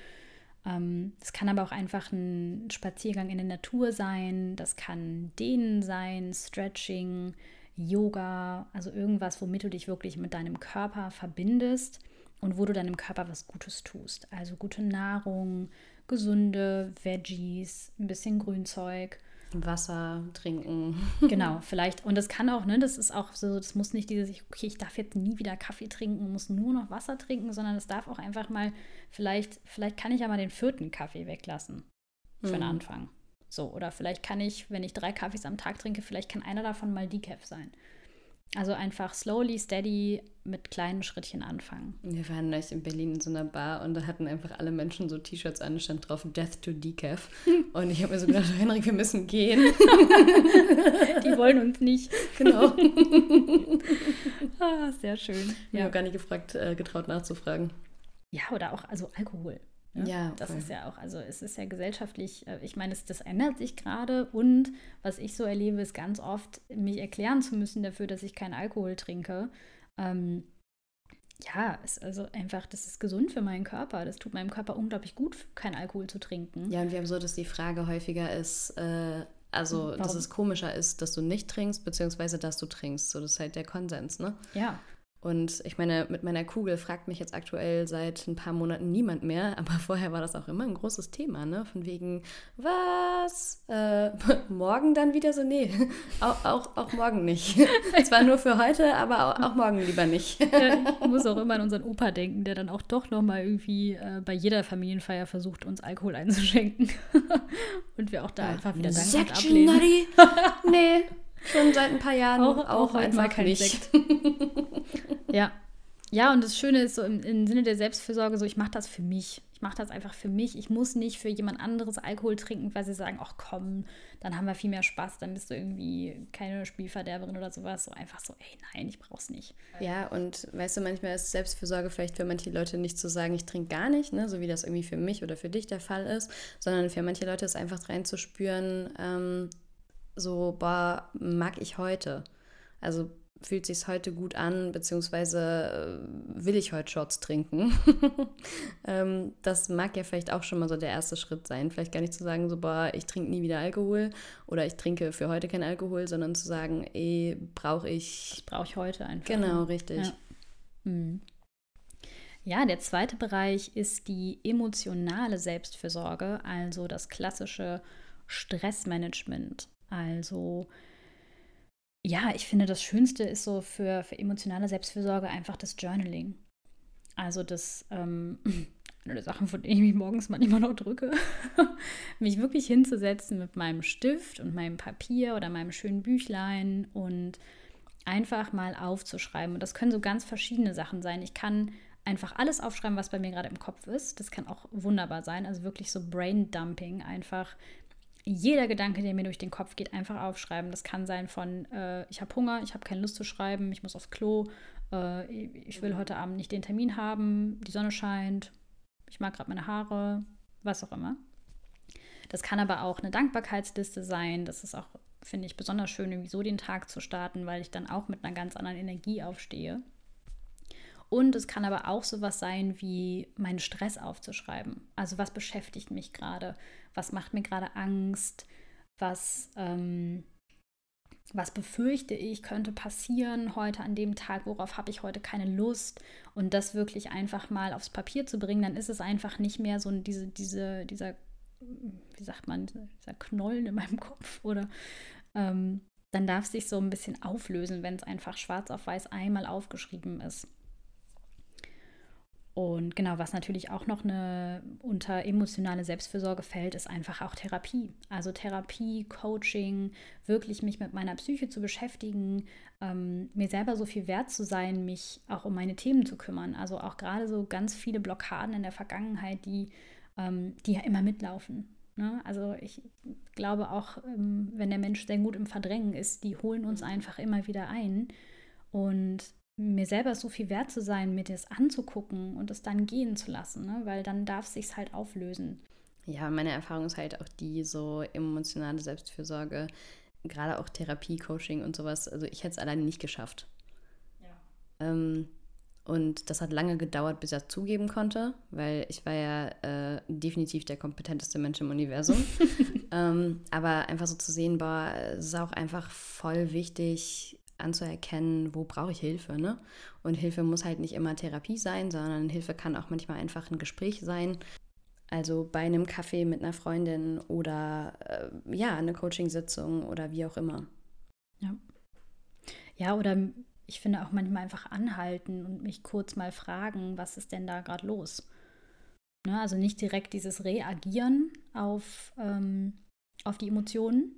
Ähm, das kann aber auch einfach ein Spaziergang in der Natur sein, das kann Dehnen sein, Stretching, Yoga, also irgendwas, womit du dich wirklich mit deinem Körper verbindest und wo du deinem Körper was Gutes tust. Also gute Nahrung, gesunde Veggies, ein bisschen Grünzeug. Wasser trinken. genau, vielleicht. Und das kann auch, ne, das ist auch so, das muss nicht dieses, okay, ich darf jetzt nie wieder Kaffee trinken, muss nur noch Wasser trinken, sondern es darf auch einfach mal, vielleicht, vielleicht kann ich ja mal den vierten Kaffee weglassen. Für mhm. den Anfang. So, oder vielleicht kann ich, wenn ich drei Kaffees am Tag trinke, vielleicht kann einer davon mal Decaf sein. Also einfach slowly, steady mit kleinen Schrittchen anfangen. Wir waren neulich in Berlin in so einer Bar und da hatten einfach alle Menschen so T-Shirts an, stand drauf Death to Decaf. Und ich habe mir so gedacht, Henrik, wir müssen gehen. Die wollen uns nicht. Genau. ah, sehr schön. Ich habe gar nicht gefragt, äh, getraut nachzufragen. Ja, oder auch also Alkohol. Ne? Ja, das ist ja auch, also es ist ja gesellschaftlich, äh, ich meine, es, das ändert sich gerade und was ich so erlebe, ist ganz oft, mich erklären zu müssen dafür, dass ich keinen Alkohol trinke. Ähm, ja, ist also einfach, das ist gesund für meinen Körper. Das tut meinem Körper unglaublich gut, keinen Alkohol zu trinken. Ja, und wir haben so, dass die Frage häufiger ist, äh, also Warum? dass es komischer ist, dass du nicht trinkst, beziehungsweise dass du trinkst. So, das ist halt der Konsens, ne? Ja. Und ich meine, mit meiner Kugel fragt mich jetzt aktuell seit ein paar Monaten niemand mehr, aber vorher war das auch immer ein großes Thema, ne? Von wegen, was? Äh, morgen dann wieder so? Nee, auch, auch, auch morgen nicht. Zwar nur für heute, aber auch, auch morgen lieber nicht. ja, ich muss auch immer an unseren Opa denken, der dann auch doch nochmal irgendwie äh, bei jeder Familienfeier versucht, uns Alkohol einzuschenken. Und wir auch da ja, einfach wieder dankend ablehnen. nee, Schon seit ein paar Jahren auch, auch, auch einfach nicht. Sekt. Ja. Ja, und das Schöne ist so im, im Sinne der Selbstfürsorge, so ich mache das für mich. Ich mache das einfach für mich. Ich muss nicht für jemand anderes Alkohol trinken, weil sie sagen, ach komm, dann haben wir viel mehr Spaß, dann bist du irgendwie keine Spielverderberin oder sowas. So einfach so, ey, nein, ich brauch's nicht. Ja, und weißt du, manchmal ist Selbstfürsorge vielleicht für manche Leute nicht zu sagen, ich trinke gar nicht, ne, so wie das irgendwie für mich oder für dich der Fall ist, sondern für manche Leute ist einfach reinzuspüren, ähm, so, boah, mag ich heute. Also fühlt sich heute gut an, beziehungsweise äh, will ich heute Shots trinken. ähm, das mag ja vielleicht auch schon mal so der erste Schritt sein. Vielleicht gar nicht zu sagen, so, boah, ich trinke nie wieder Alkohol oder ich trinke für heute kein Alkohol, sondern zu sagen, ey, brauche ich. Das brauche ich heute einfach. Genau, richtig. Ja. Hm. Ja, der zweite Bereich ist die emotionale Selbstfürsorge, also das klassische Stressmanagement. Also ja, ich finde, das Schönste ist so für, für emotionale Selbstfürsorge einfach das Journaling. Also das, ähm, eine der Sachen, von denen ich mich morgens manchmal noch drücke, mich wirklich hinzusetzen mit meinem Stift und meinem Papier oder meinem schönen Büchlein und einfach mal aufzuschreiben. Und das können so ganz verschiedene Sachen sein. Ich kann einfach alles aufschreiben, was bei mir gerade im Kopf ist. Das kann auch wunderbar sein. Also wirklich so Brain Dumping, einfach jeder Gedanke, der mir durch den Kopf geht, einfach aufschreiben. Das kann sein von, äh, ich habe Hunger, ich habe keine Lust zu schreiben, ich muss aufs Klo, äh, ich will heute Abend nicht den Termin haben, die Sonne scheint, ich mag gerade meine Haare, was auch immer. Das kann aber auch eine Dankbarkeitsliste sein. Das ist auch, finde ich, besonders schön, irgendwie so den Tag zu starten, weil ich dann auch mit einer ganz anderen Energie aufstehe. Und es kann aber auch sowas sein wie meinen Stress aufzuschreiben. Also was beschäftigt mich gerade? Was macht mir gerade Angst? Was, ähm, was befürchte ich, könnte passieren heute an dem Tag? Worauf habe ich heute keine Lust? Und das wirklich einfach mal aufs Papier zu bringen, dann ist es einfach nicht mehr so diese, diese, dieser, wie sagt man, dieser Knollen in meinem Kopf oder ähm, dann darf es sich so ein bisschen auflösen, wenn es einfach schwarz auf weiß einmal aufgeschrieben ist. Und genau, was natürlich auch noch eine unter emotionale Selbstfürsorge fällt, ist einfach auch Therapie. Also Therapie, Coaching, wirklich mich mit meiner Psyche zu beschäftigen, ähm, mir selber so viel wert zu sein, mich auch um meine Themen zu kümmern. Also auch gerade so ganz viele Blockaden in der Vergangenheit, die, ähm, die ja immer mitlaufen. Ne? Also ich glaube auch, ähm, wenn der Mensch sehr gut im Verdrängen ist, die holen uns einfach immer wieder ein. Und mir selber so viel wert zu sein, mir das anzugucken und es dann gehen zu lassen, ne? weil dann darf es sich halt auflösen. Ja, meine Erfahrung ist halt auch die so emotionale Selbstfürsorge, gerade auch Therapie, Coaching und sowas. Also ich hätte es alleine nicht geschafft. Ja. Ähm, und das hat lange gedauert, bis er zugeben konnte, weil ich war ja äh, definitiv der kompetenteste Mensch im Universum. ähm, aber einfach so zu sehen, boah, es ist auch einfach voll wichtig, anzuerkennen, wo brauche ich Hilfe. Ne? Und Hilfe muss halt nicht immer Therapie sein, sondern Hilfe kann auch manchmal einfach ein Gespräch sein. Also bei einem Kaffee mit einer Freundin oder äh, ja, eine Coachingsitzung oder wie auch immer. Ja. Ja, oder ich finde auch manchmal einfach anhalten und mich kurz mal fragen, was ist denn da gerade los? Ne? Also nicht direkt dieses Reagieren auf, ähm, auf die Emotionen,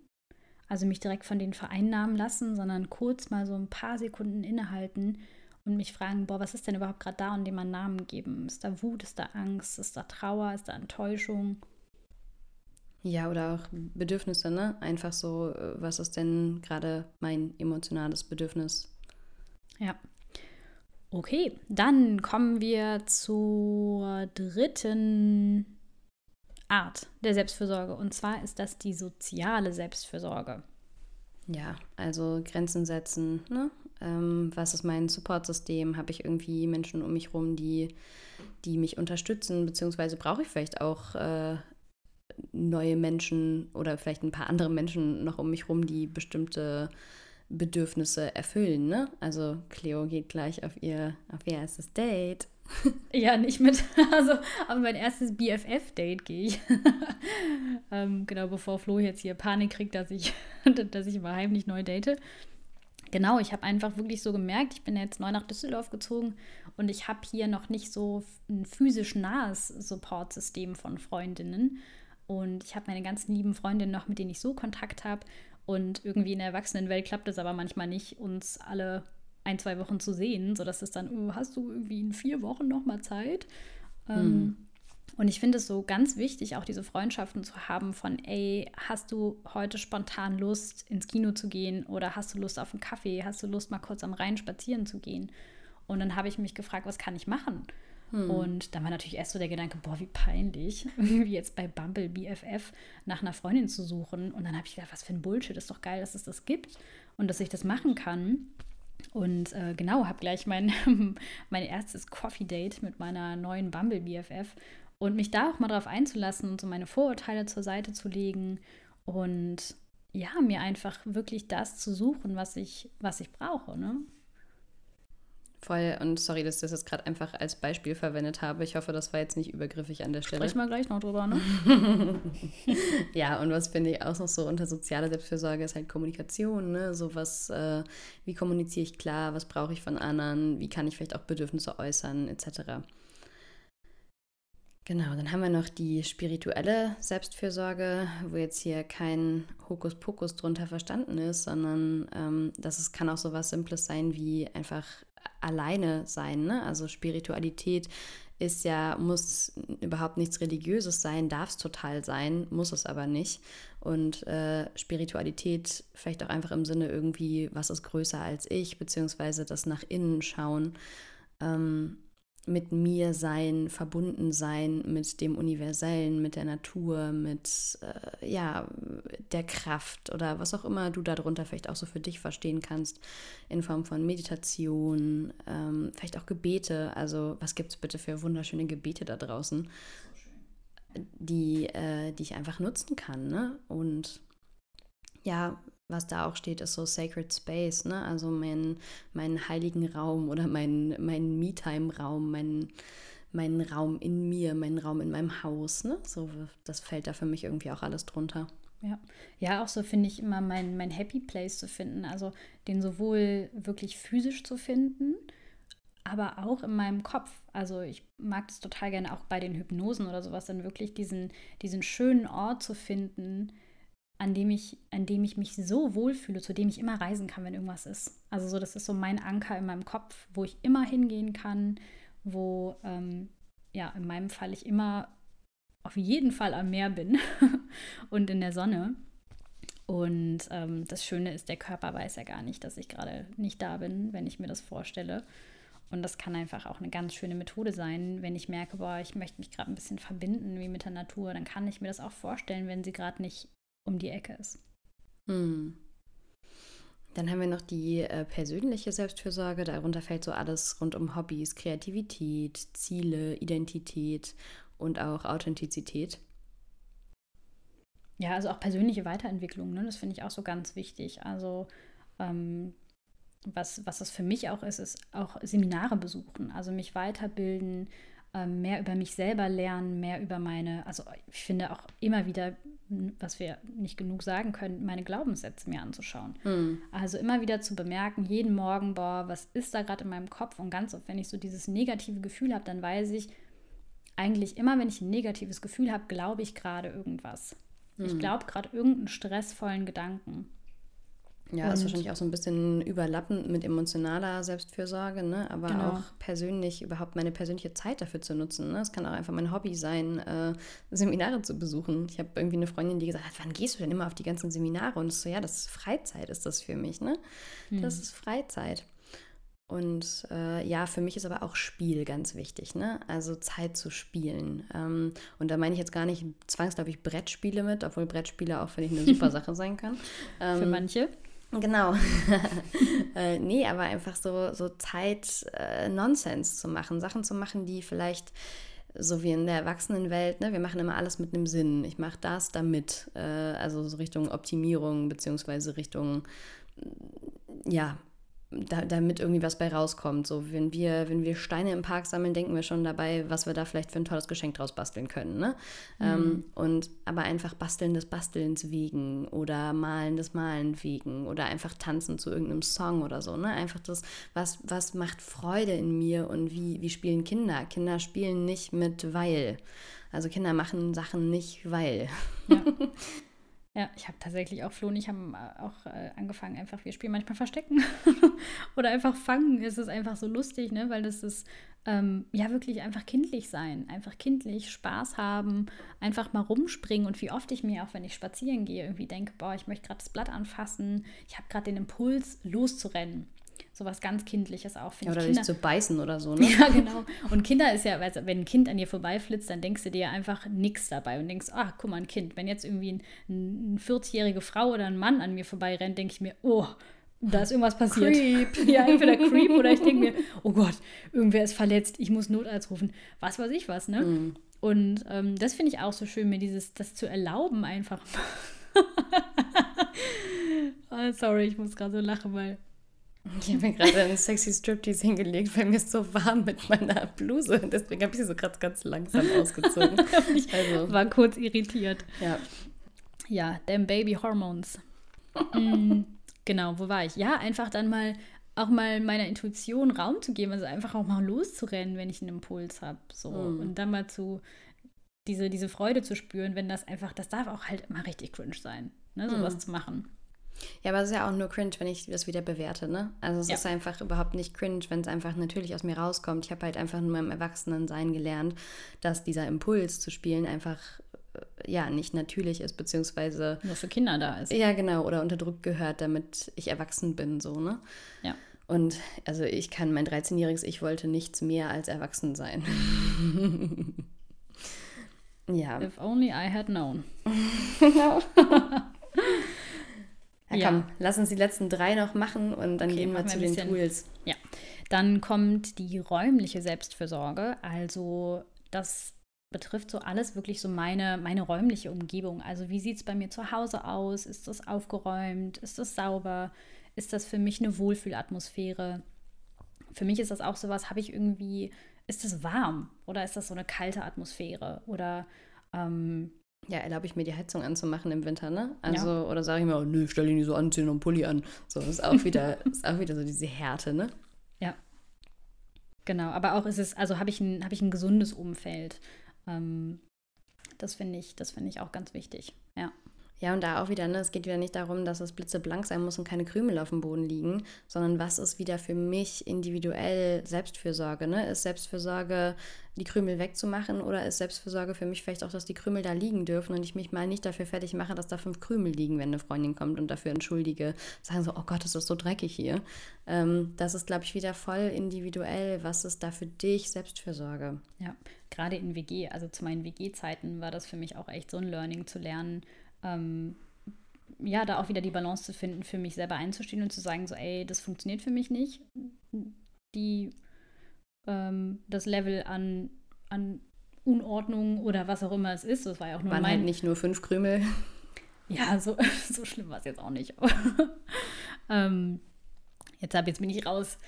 Also mich direkt von denen vereinnahmen lassen, sondern kurz mal so ein paar Sekunden innehalten und mich fragen, boah, was ist denn überhaupt gerade da und dem einen Namen geben? Ist da Wut, ist da Angst, ist da Trauer, ist da Enttäuschung? Ja, oder auch Bedürfnisse, ne? Einfach so, äh, was ist denn gerade mein emotionales Bedürfnis? Ja. Okay, dann kommen wir zur dritten Art der Selbstfürsorge. Und zwar ist das die soziale Selbstfürsorge. Ja, also Grenzen setzen, ne? Ähm, was ist mein Supportsystem? Habe ich irgendwie Menschen um mich herum, die, die mich unterstützen? Beziehungsweise brauche ich vielleicht auch äh, neue Menschen oder vielleicht ein paar andere Menschen noch um mich herum, die bestimmte Bedürfnisse erfüllen. Ne? Also Cleo geht gleich auf ihr, auf ihr erstes Date. Ja, nicht mit. Also auf mein erstes BFF-Date gehe ich. ähm, genau, bevor Flo jetzt hier Panik kriegt, dass ich, dass ich mal heimlich neu date. Genau, ich habe einfach wirklich so gemerkt, ich bin jetzt neu nach Düsseldorf gezogen und ich habe hier noch nicht so ein physisch nahes Supportsystem von Freundinnen. Und ich habe meine ganzen lieben Freundinnen noch, mit denen ich so Kontakt habe. Und irgendwie in der Erwachsenenwelt klappt es aber manchmal nicht, uns alle ein, zwei Wochen zu sehen, sodass es dann, oh, hast du irgendwie in vier Wochen noch mal Zeit? Mhm. Ähm, und ich finde es so ganz wichtig, auch diese Freundschaften zu haben von, ey, hast du heute spontan Lust, ins Kino zu gehen oder hast du Lust auf einen Kaffee, hast du Lust, mal kurz am Rhein spazieren zu gehen? Und dann habe ich mich gefragt, was kann ich machen? Hm. Und dann war natürlich erst so der Gedanke, boah, wie peinlich, irgendwie jetzt bei Bumble BFF nach einer Freundin zu suchen. Und dann habe ich gedacht, was für ein Bullshit, ist doch geil, dass es das gibt und dass ich das machen kann. Und äh, genau, habe gleich mein, mein erstes Coffee-Date mit meiner neuen Bumble BFF und mich da auch mal drauf einzulassen und so meine Vorurteile zur Seite zu legen und ja, mir einfach wirklich das zu suchen, was ich, was ich brauche. Ne? Voll, und sorry, dass ich das jetzt gerade einfach als Beispiel verwendet habe. Ich hoffe, das war jetzt nicht übergriffig an der Stelle. Sprich mal gleich noch drüber, ne? ja, und was finde ich auch noch so unter sozialer Selbstfürsorge ist halt Kommunikation, ne? So was, äh, wie kommuniziere ich klar, was brauche ich von anderen, wie kann ich vielleicht auch Bedürfnisse äußern, etc. Genau, dann haben wir noch die spirituelle Selbstfürsorge, wo jetzt hier kein Hokuspokus drunter verstanden ist, sondern ähm, dass es kann auch so was Simples sein wie einfach alleine sein. Ne? Also Spiritualität ist ja, muss überhaupt nichts Religiöses sein, darf es total sein, muss es aber nicht. Und äh, Spiritualität vielleicht auch einfach im Sinne irgendwie, was ist größer als ich, beziehungsweise das nach innen schauen. Ähm, mit mir sein, verbunden sein mit dem Universellen, mit der Natur, mit äh, ja, der Kraft oder was auch immer du darunter vielleicht auch so für dich verstehen kannst, in Form von Meditation, ähm, vielleicht auch Gebete. Also was gibt es bitte für wunderschöne Gebete da draußen, die, äh, die ich einfach nutzen kann. Ne? Und ja, was da auch steht, ist so Sacred Space, ne? Also mein, mein heiligen Raum oder mein, mein Me-Time-Raum, mein, mein Raum in mir, mein Raum in meinem Haus, ne? So, das fällt da für mich irgendwie auch alles drunter. Ja, ja, auch so finde ich immer mein, mein Happy Place zu finden. Also den sowohl wirklich physisch zu finden, aber auch in meinem Kopf. Also ich mag das total gerne auch bei den Hypnosen oder sowas, dann wirklich diesen, diesen schönen Ort zu finden, an dem ich, an dem ich mich so wohlfühle, zu dem ich immer reisen kann, wenn irgendwas ist. Also so, das ist so mein Anker in meinem Kopf, wo ich immer hingehen kann, wo ähm, ja in meinem Fall ich immer auf jeden Fall am Meer bin und in der Sonne. Und ähm, das Schöne ist, der Körper weiß ja gar nicht, dass ich gerade nicht da bin, wenn ich mir das vorstelle. Und das kann einfach auch eine ganz schöne Methode sein, wenn ich merke, boah, ich möchte mich gerade ein bisschen verbinden wie mit der Natur, dann kann ich mir das auch vorstellen, wenn sie gerade nicht um die Ecke ist. Hm. Dann haben wir noch die äh, persönliche Selbstfürsorge. Darunter fällt so alles rund um Hobbys, Kreativität, Ziele, Identität und auch Authentizität. Ja, also auch persönliche Weiterentwicklung, ne? das finde ich auch so ganz wichtig. Also ähm, was, was das für mich auch ist, ist auch Seminare besuchen, also mich weiterbilden, mehr über mich selber lernen, mehr über meine, also ich finde auch immer wieder, was wir nicht genug sagen können, meine Glaubenssätze mir anzuschauen. Mhm. Also immer wieder zu bemerken, jeden Morgen, boah, was ist da gerade in meinem Kopf? Und ganz oft, wenn ich so dieses negative Gefühl habe, dann weiß ich, eigentlich immer, wenn ich ein negatives Gefühl habe, glaube ich gerade irgendwas. Mhm. Ich hm. glaube gerade irgendeinen stressvollen Gedanken. Ja, und ist wahrscheinlich auch so ein bisschen überlappend mit emotionaler Selbstfürsorge, ne? aber genau. auch persönlich überhaupt meine persönliche Zeit dafür zu nutzen. Ne? Es kann auch einfach mein Hobby sein, äh, Seminare zu besuchen. Ich habe irgendwie eine Freundin, die gesagt hat, wann gehst du denn immer auf die ganzen Seminare? Und ich so, ja, das ist Freizeit, ist das für mich. Ne? Hm. Das ist Freizeit. Und äh, ja, für mich ist aber auch Spiel ganz wichtig, ne? Also Zeit zu spielen. Ähm, und da meine ich jetzt gar nicht zwangsläufig Brettspiele mit, obwohl Brettspiele auch, finde ich, eine super Sache sein kann. Ähm, für manche. Genau. äh, nee, aber einfach so, so Zeit, äh, zu machen, Sachen zu machen, die vielleicht so wie in der Erwachsenenwelt, ne, wir machen immer alles mit einem Sinn. Ich mache das damit, äh, also so Richtung Optimierung beziehungsweise Richtung ja, da, damit irgendwie was bei rauskommt. So, wenn wir, wenn wir Steine im Park sammeln, denken wir schon dabei, was wir da vielleicht für ein tolles Geschenk draus basteln können. Ne? Mhm. Ähm, und aber einfach basteln des Bastelns wegen oder malen des Malen wegen oder einfach tanzen zu irgendeinem Song oder so. Ne? Einfach das, was, was macht Freude in mir und wie, wie spielen Kinder? Kinder spielen nicht mit weil. Also Kinder machen Sachen nicht weil. Ja. Ja, ich habe tatsächlich auch Flo und ich haben äh, auch äh, angefangen, einfach, wir spielen manchmal Verstecken oder einfach Fangen. Es ist einfach so lustig, ne? weil das ist ähm, ja wirklich einfach kindlich sein. Einfach kindlich, Spaß haben, einfach mal rumspringen. Und wie oft ich mir auch, wenn ich spazieren gehe, irgendwie denke, boah, ich möchte gerade das Blatt anfassen, ich habe gerade den Impuls, loszurennen sowas ganz Kindliches auch. Ja, oder Kinder, dich zu beißen oder so, ne? Ja, genau. Und Kinder ist ja, also wenn ein Kind an dir vorbeiflitzt, dann denkst du dir einfach nichts dabei und denkst, ach, guck mal, ein Kind. Wenn jetzt irgendwie ein, eine 40-jährige Frau oder ein Mann an mir vorbeirennt, denke ich mir, oh, da ist irgendwas passiert. Creep. Ja, entweder Creep oder ich denke mir, oh Gott, irgendwer ist verletzt, ich muss Notarzt rufen. Was weiß ich was, ne? Mm. Und ähm, das finde ich auch so schön, mir dieses, das zu erlauben einfach. oh, sorry, ich muss gerade so lachen, weil ich habe mir gerade einen sexy Striptease hingelegt, weil mir ist so warm mit meiner Bluse. Deswegen habe ich sie so gerade ganz langsam ausgezogen. ich also. war kurz irritiert. Ja. Ja, dem Baby Hormones. mm, genau, wo war ich? Ja, einfach dann mal auch mal meiner Intuition Raum zu geben, also einfach auch mal loszurennen, wenn ich einen Impuls habe. So. Mm. Und dann mal zu diese, diese Freude zu spüren, wenn das einfach, das darf auch halt immer richtig cringe sein, ne, sowas mm. zu machen. Ja, aber es ist ja auch nur cringe, wenn ich das wieder bewerte, ne? Also es ja. ist einfach überhaupt nicht cringe, wenn es einfach natürlich aus mir rauskommt. Ich habe halt einfach nur im Erwachsenensein gelernt, dass dieser Impuls zu spielen einfach äh, ja nicht natürlich ist, beziehungsweise nur für Kinder da ist. Ja, genau, oder unterdrückt gehört, damit ich erwachsen bin, so, ne? Ja. Und also ich kann, mein 13-jähriges Ich wollte nichts mehr als erwachsen sein. ja. If only I had known. Ja, ja. komm, lass uns die letzten drei noch machen und dann okay, gehen wir zu den bisschen, Tools. Ja, dann kommt die räumliche Selbstfürsorge. Also das betrifft so alles wirklich so meine, meine räumliche Umgebung. Also wie sieht es bei mir zu Hause aus? Ist das aufgeräumt? Ist das sauber? Ist das für mich eine Wohlfühlatmosphäre? Für mich ist das auch sowas, habe ich irgendwie, ist das warm oder ist das so eine kalte Atmosphäre? Oder ähm, ja, erlaube ich mir die Heizung anzumachen im Winter, ne? Also, ja. oder sage ich mir, oh, nö, stell ihn nicht so an, zieh noch einen Pulli an. So, ist auch wieder, ist auch wieder so diese Härte, ne? Ja. Genau, aber auch ist es, also habe ich, ein, hab ich ein gesundes Umfeld. Ähm, das finde ich, das finde ich auch ganz wichtig, ja. Und da auch wieder, ne, es geht wieder nicht darum, dass es blitzeblank sein muss und keine Krümel auf dem Boden liegen, sondern was ist wieder für mich individuell Selbstfürsorge, ne? Ist Selbstfürsorge, die Krümel wegzumachen oder ist Selbstfürsorge für mich vielleicht auch, dass die Krümel da liegen dürfen und ich mich mal nicht dafür fertig mache, dass da fünf Krümel liegen, wenn eine Freundin kommt und dafür entschuldige, sagen so, oh Gott, ist das so dreckig hier. Ähm, das ist, glaube ich, wieder voll individuell. Was ist da für dich Selbstfürsorge? Ja, gerade in WG, also zu meinen WG-Zeiten war das für mich auch echt so ein Learning zu lernen, ähm, ja, da auch wieder die Balance zu finden, für mich selber einzustehen und zu sagen, so, ey, das funktioniert für mich nicht. Die, ähm, das Level an, an Unordnung oder was auch immer es ist, das war ja auch nur Waren mein... halt nicht nur fünf Krümel. Ja, so, so schlimm war es jetzt auch nicht. ähm, jetzt, hab, jetzt bin ich raus.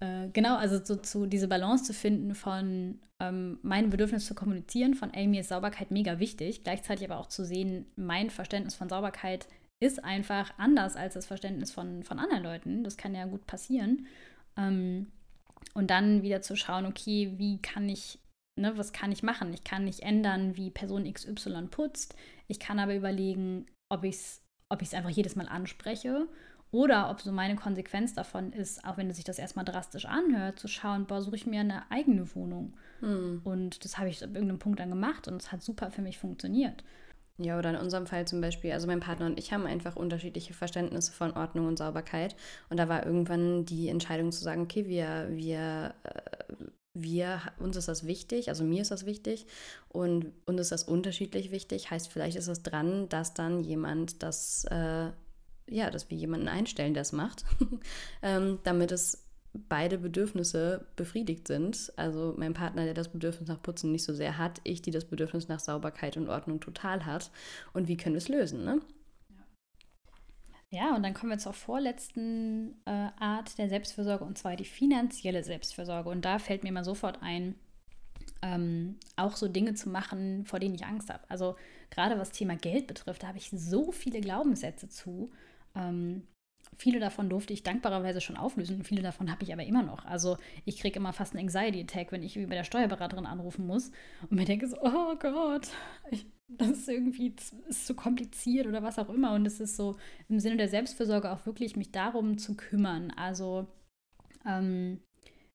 Äh, genau, also so, zu diese Balance zu finden von ähm, mein Bedürfnis zu kommunizieren, von mir ist Sauberkeit mega wichtig, gleichzeitig aber auch zu sehen, mein Verständnis von Sauberkeit ist einfach anders als das Verständnis von, von anderen Leuten. Das kann ja gut passieren. Ähm, und dann wieder zu schauen, okay, wie kann ich, ne, was kann ich machen? Ich kann nicht ändern, wie Person XY putzt. Ich kann aber überlegen, ob ich es ob einfach jedes Mal anspreche Oder ob so meine Konsequenz davon ist, auch wenn es sich das erstmal drastisch anhört, zu schauen, boah, suche ich mir eine eigene Wohnung. Hm. Und das habe ich ab irgendeinem Punkt dann gemacht und es hat super für mich funktioniert. Ja, oder in unserem Fall zum Beispiel, also mein Partner und ich haben einfach unterschiedliche Verständnisse von Ordnung und Sauberkeit. Und da war irgendwann die Entscheidung zu sagen, okay, wir, wir, äh, wir, uns ist das wichtig, also mir ist das wichtig und uns ist das unterschiedlich wichtig. Heißt, vielleicht ist es dran, dass dann jemand das, äh, ja, dass wir jemanden einstellen, der es macht, ähm, damit es beide Bedürfnisse befriedigt sind. Also mein Partner, der das Bedürfnis nach Putzen nicht so sehr hat, ich, die das Bedürfnis nach Sauberkeit und Ordnung total hat. Und wie können wir es lösen, ne? Ja, und dann kommen wir zur vorletzten äh, Art der Selbstfürsorge, und zwar die finanzielle Selbstfürsorge. Und da fällt mir mal sofort ein, ähm, auch so Dinge zu machen, vor denen ich Angst habe. Also gerade was Thema Geld betrifft, da habe ich so viele Glaubenssätze zu. Ähm, Viele davon durfte ich dankbarerweise schon auflösen, viele davon habe ich aber immer noch. Also ich kriege immer fast einen Anxiety-Attack, wenn ich bei der Steuerberaterin anrufen muss und mir denke so, oh Gott, ich, das ist irgendwie ist zu kompliziert oder was auch immer. Und es ist so im Sinne der Selbstfürsorge auch wirklich mich darum zu kümmern. Also ähm,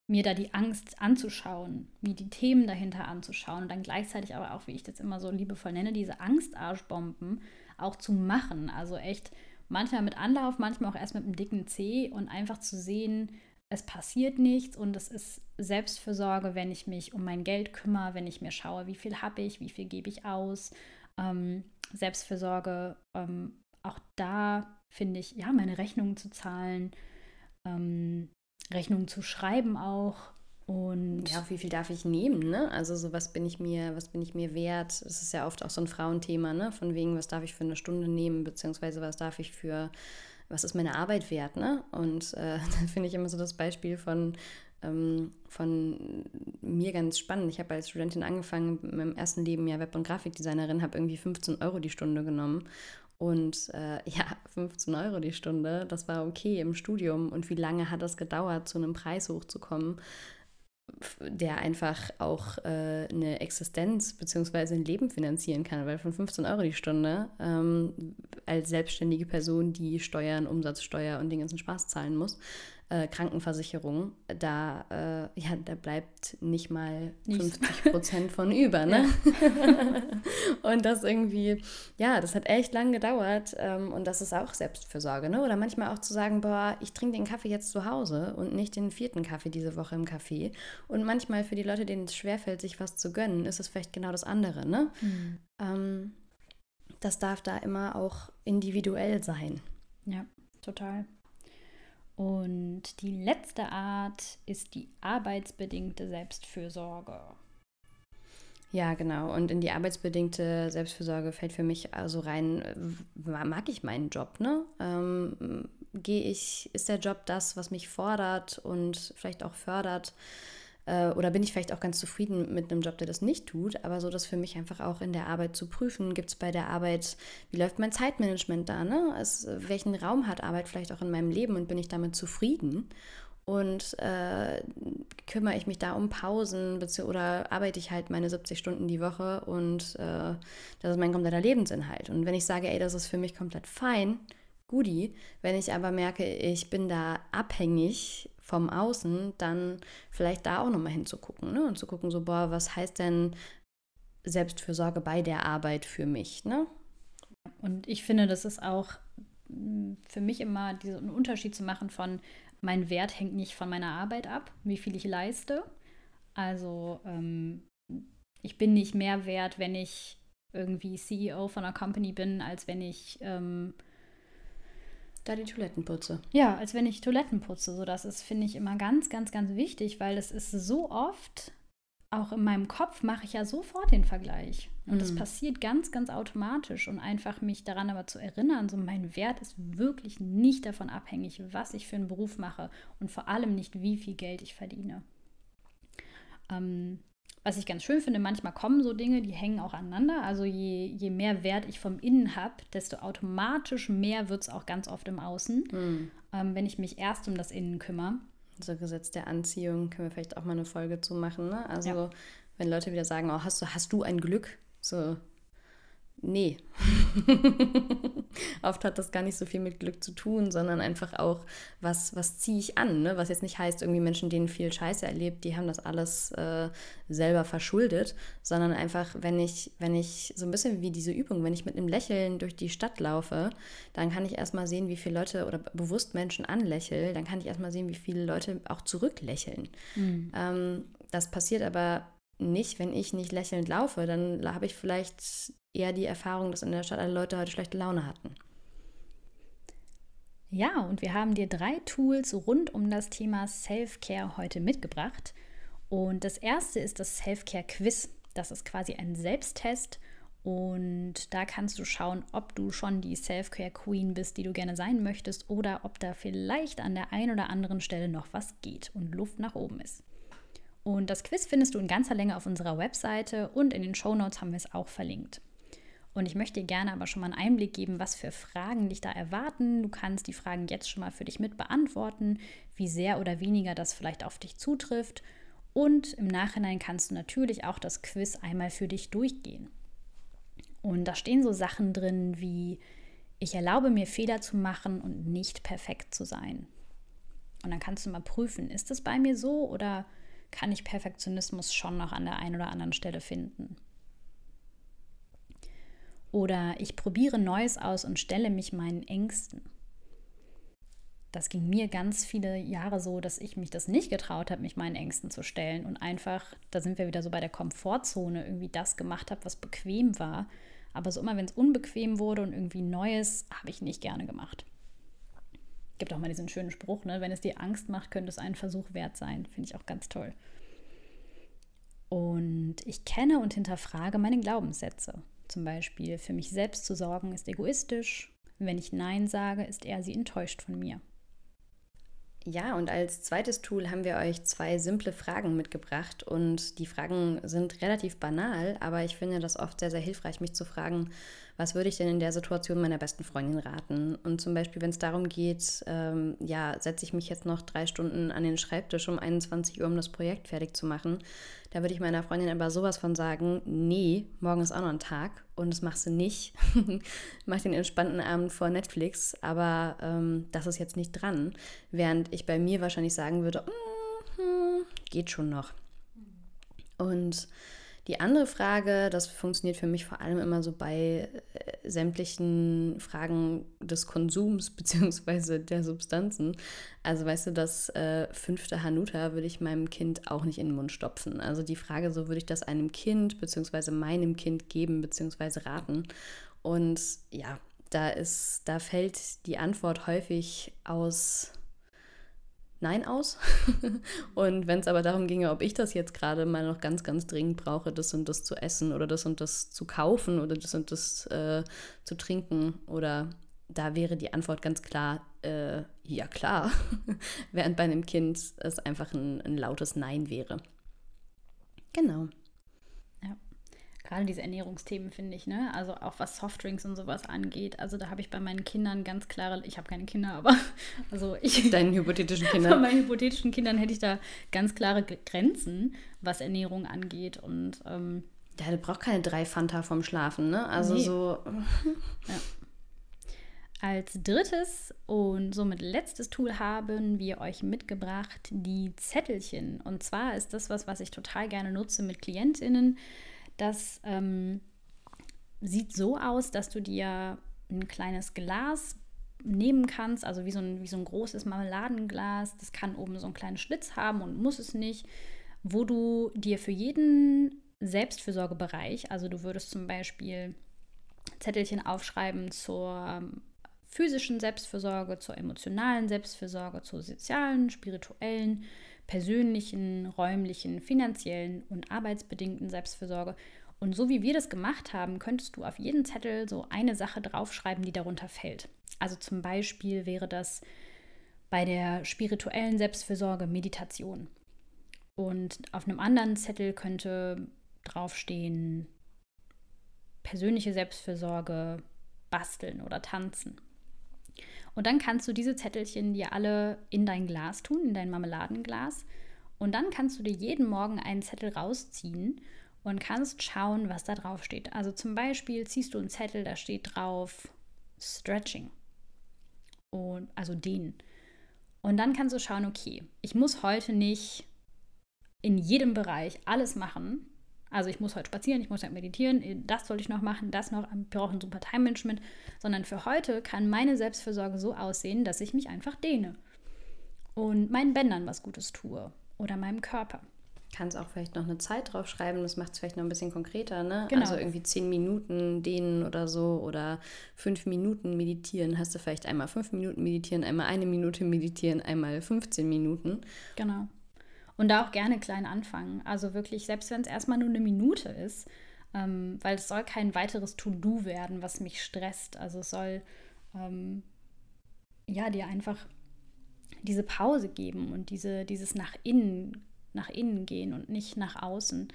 mir da die Angst anzuschauen, mir die Themen dahinter anzuschauen und dann gleichzeitig aber auch, wie ich das immer so liebevoll nenne, diese Angstarschbomben auch zu machen. Also echt manchmal mit Anlauf, manchmal auch erst mit einem dicken C und einfach zu sehen, es passiert nichts und es ist Selbstfürsorge, wenn ich mich um mein Geld kümmere, wenn ich mir schaue, wie viel habe ich, wie viel gebe ich aus. Ähm, Selbstfürsorge, ähm, auch da finde ich, ja, meine Rechnungen zu zahlen, ähm, Rechnungen zu schreiben auch, und ja, wie viel darf ich nehmen, ne? Also so was bin ich mir, was bin ich mir wert? Das ist ja oft auch so ein Frauenthema, ne? Von wegen, was darf ich für eine Stunde nehmen, beziehungsweise was darf ich für, was ist meine Arbeit wert, ne? Und äh, da finde ich immer so das Beispiel von, ähm, von mir ganz spannend. Ich habe als Studentin angefangen, mit meinem ersten Leben ja Web- und Grafikdesignerin, habe irgendwie 15 Euro die Stunde genommen. Und äh, ja, 15 Euro die Stunde, das war okay im Studium. Und wie lange hat das gedauert, zu einem Preis hochzukommen? Der einfach auch äh, eine Existenz bzw. ein Leben finanzieren kann, weil von 15 Euro die Stunde ähm, als selbstständige Person, die Steuern, Umsatzsteuer und den ganzen Spaß zahlen muss, äh, Krankenversicherung, da, äh, ja, da bleibt nicht mal 50 Prozent von über. Ne? Ja. und das irgendwie, ja, das hat echt lang gedauert ähm, und das ist auch Selbstfürsorge. Ne? Oder manchmal auch zu sagen, boah, ich trinke den Kaffee jetzt zu Hause und nicht den vierten Kaffee diese Woche im Café. Und manchmal für die Leute, denen es schwerfällt, sich was zu gönnen, ist es vielleicht genau das andere. Ne? Mhm. Ähm, das darf da immer auch individuell sein. Ja, total. Und die letzte Art ist die arbeitsbedingte Selbstfürsorge. Ja, genau. Und in die arbeitsbedingte Selbstfürsorge fällt für mich also rein, mag ich meinen Job, ne? Ähm, Gehe ich, ist der Job das, was mich fordert und vielleicht auch fördert? Äh, oder bin ich vielleicht auch ganz zufrieden mit einem Job, der das nicht tut, aber so das für mich einfach auch in der Arbeit zu prüfen. Gibt es bei der Arbeit, wie läuft mein Zeitmanagement da? Ne? Es, welchen Raum hat Arbeit vielleicht auch in meinem Leben und bin ich damit zufrieden? Und äh, kümmere ich mich da um Pausen oder arbeite ich halt meine 70 Stunden die Woche und äh, das ist mein kompletter Lebensinhalt. Und wenn ich sage, ey, das ist für mich komplett fein, Goodie. Wenn ich aber merke, ich bin da abhängig vom Außen, dann vielleicht da auch nochmal hinzugucken ne? und zu gucken, so, boah, was heißt denn Selbstfürsorge bei der Arbeit für mich? Ne? Und ich finde, das ist auch mm, für mich immer diesen Unterschied zu machen von, mein Wert hängt nicht von meiner Arbeit ab, wie viel ich leiste. Also ähm, ich bin nicht mehr wert, wenn ich irgendwie CEO von einer Company bin, als wenn ich ähm, da die Toiletten putze. Ja, als wenn ich Toiletten putze. So, das ist, finde ich, immer ganz, ganz, ganz wichtig, weil es ist so oft, auch in meinem Kopf mache ich ja sofort den Vergleich. Und mhm. das passiert ganz, ganz automatisch. Und einfach mich daran aber zu erinnern, so mein Wert ist wirklich nicht davon abhängig, was ich für einen Beruf mache und vor allem nicht, wie viel Geld ich verdiene. Ähm, was ich ganz schön finde, manchmal kommen so Dinge, die hängen auch aneinander. Also je, je mehr Wert ich vom Innen habe, desto automatisch mehr wird es auch ganz oft im Außen, mhm. ähm, wenn ich mich erst um das Innen kümmere. So Gesetz der Anziehung können wir vielleicht auch mal eine Folge zu machen. Ne? Also ja. wenn Leute wieder sagen, oh, hast du, hast du ein Glück? So, nee. Oft hat das gar nicht so viel mit Glück zu tun, sondern einfach auch, was, was ziehe ich an? Ne? Was jetzt nicht heißt, irgendwie Menschen, denen viel Scheiße erlebt, die haben das alles äh, selber verschuldet, sondern einfach, wenn ich, wenn ich so ein bisschen wie diese Übung, wenn ich mit einem Lächeln durch die Stadt laufe, dann kann ich erstmal sehen, wie viele Leute oder bewusst Menschen anlächeln, dann kann ich erstmal sehen, wie viele Leute auch zurücklächeln. Mhm. Ähm, das passiert aber nicht, wenn ich nicht lächelnd laufe, dann habe ich vielleicht eher die Erfahrung, dass in der Stadt alle Leute heute schlechte Laune hatten. Ja, und wir haben dir drei Tools rund um das Thema Self-Care heute mitgebracht. Und das erste ist das Self-Care-Quiz. Das ist quasi ein Selbsttest. Und da kannst du schauen, ob du schon die Self-Care-Queen bist, die du gerne sein möchtest, oder ob da vielleicht an der einen oder anderen Stelle noch was geht und Luft nach oben ist. Und das Quiz findest du in ganzer Länge auf unserer Webseite und in den Show Notes haben wir es auch verlinkt. Und ich möchte dir gerne aber schon mal einen Einblick geben, was für Fragen dich da erwarten. Du kannst die Fragen jetzt schon mal für dich mit beantworten, wie sehr oder weniger das vielleicht auf dich zutrifft. Und im Nachhinein kannst du natürlich auch das Quiz einmal für dich durchgehen. Und da stehen so Sachen drin wie, ich erlaube mir Fehler zu machen und nicht perfekt zu sein. Und dann kannst du mal prüfen, ist es bei mir so oder kann ich Perfektionismus schon noch an der einen oder anderen Stelle finden. Oder ich probiere Neues aus und stelle mich meinen Ängsten. Das ging mir ganz viele Jahre so, dass ich mich das nicht getraut habe, mich meinen Ängsten zu stellen und einfach, da sind wir wieder so bei der Komfortzone, irgendwie das gemacht habe, was bequem war. Aber so immer, wenn es unbequem wurde und irgendwie Neues, habe ich nicht gerne gemacht gibt auch mal diesen schönen Spruch, ne? wenn es dir Angst macht, könnte es einen Versuch wert sein. Finde ich auch ganz toll. Und ich kenne und hinterfrage meine Glaubenssätze. Zum Beispiel, für mich selbst zu sorgen ist egoistisch. Wenn ich Nein sage, ist er sie enttäuscht von mir. Ja, und als zweites Tool haben wir euch zwei simple Fragen mitgebracht. Und die Fragen sind relativ banal, aber ich finde das oft sehr, sehr hilfreich, mich zu fragen, was würde ich denn in der Situation meiner besten Freundin raten? Und zum Beispiel, wenn es darum geht, ähm, ja, setze ich mich jetzt noch drei Stunden an den Schreibtisch um 21 Uhr, um das Projekt fertig zu machen, da würde ich meiner Freundin aber sowas von sagen, nee, morgen ist auch noch ein Tag und das machst du nicht. Mach den entspannten Abend vor Netflix, aber ähm, das ist jetzt nicht dran. Während ich bei mir wahrscheinlich sagen würde, mm, geht schon noch. Und die andere Frage, das funktioniert für mich vor allem immer so bei äh, sämtlichen Fragen des Konsums bzw. der Substanzen. Also weißt du, das äh, fünfte Hanuta würde ich meinem Kind auch nicht in den Mund stopfen. Also die Frage, so würde ich das einem Kind bzw. meinem Kind geben bzw. raten. Und ja, da ist, da fällt die Antwort häufig aus Nein aus. und wenn es aber darum ginge, ob ich das jetzt gerade mal noch ganz, ganz dringend brauche, das und das zu essen oder das und das zu kaufen oder das und das äh, zu trinken oder da wäre die Antwort ganz klar, äh, ja klar, während bei einem Kind es einfach ein, ein lautes Nein wäre. Genau gerade diese Ernährungsthemen finde ich, ne? Also auch was Softdrinks und sowas angeht. Also da habe ich bei meinen Kindern ganz klare, ich habe keine Kinder, aber also ich. Deinen hypothetischen Kindern. Bei meinen hypothetischen Kindern hätte ich da ganz klare Grenzen, was Ernährung angeht. Und ähm, ja, du brauchst keine drei Fanta vom Schlafen, ne? Also nee. so. ja. Als drittes und somit letztes Tool haben wir euch mitgebracht die Zettelchen. Und zwar ist das was, was ich total gerne nutze mit KlientInnen das ähm, sieht so aus, dass du dir ein kleines Glas nehmen kannst, also wie so, ein, wie so ein großes Marmeladenglas. Das kann oben so einen kleinen Schlitz haben und muss es nicht, wo du dir für jeden Selbstfürsorgebereich, also du würdest zum Beispiel Zettelchen aufschreiben zur physischen Selbstfürsorge, zur emotionalen Selbstfürsorge, zur sozialen, spirituellen, persönlichen, räumlichen, finanziellen und arbeitsbedingten Selbstfürsorge. Und so wie wir das gemacht haben, könntest du auf jeden Zettel so eine Sache draufschreiben, die darunter fällt. Also zum Beispiel wäre das bei der spirituellen Selbstfürsorge Meditation. Und auf einem anderen Zettel könnte draufstehen persönliche Selbstfürsorge, basteln oder tanzen. Und dann kannst du diese Zettelchen dir alle in dein Glas tun, in dein Marmeladenglas. Und dann kannst du dir jeden Morgen einen Zettel rausziehen und kannst schauen, was da drauf steht. Also zum Beispiel ziehst du einen Zettel, da steht drauf Stretching und also dehnen. Und dann kannst du schauen, okay, ich muss heute nicht in jedem Bereich alles machen. Also ich muss heute spazieren, ich muss heute meditieren, das sollte ich noch machen, das noch, wir brauchen super Time-Management, sondern für heute kann meine Selbstfürsorge so aussehen, dass ich mich einfach dehne und meinen Bändern was Gutes tue oder meinem Körper kannst auch vielleicht noch eine Zeit drauf schreiben, das macht es vielleicht noch ein bisschen konkreter, ne? Genau. Also irgendwie zehn Minuten dehnen oder so oder fünf Minuten meditieren. Hast du vielleicht einmal fünf Minuten meditieren, einmal eine Minute meditieren, einmal 15 Minuten. Genau. Und da auch gerne klein anfangen. Also wirklich, selbst wenn es erstmal nur eine Minute ist, ähm, weil es soll kein weiteres To-Do werden, was mich stresst. Also es soll ähm, ja dir einfach diese Pause geben und diese, dieses nach innen nach innen gehen und nicht nach außen.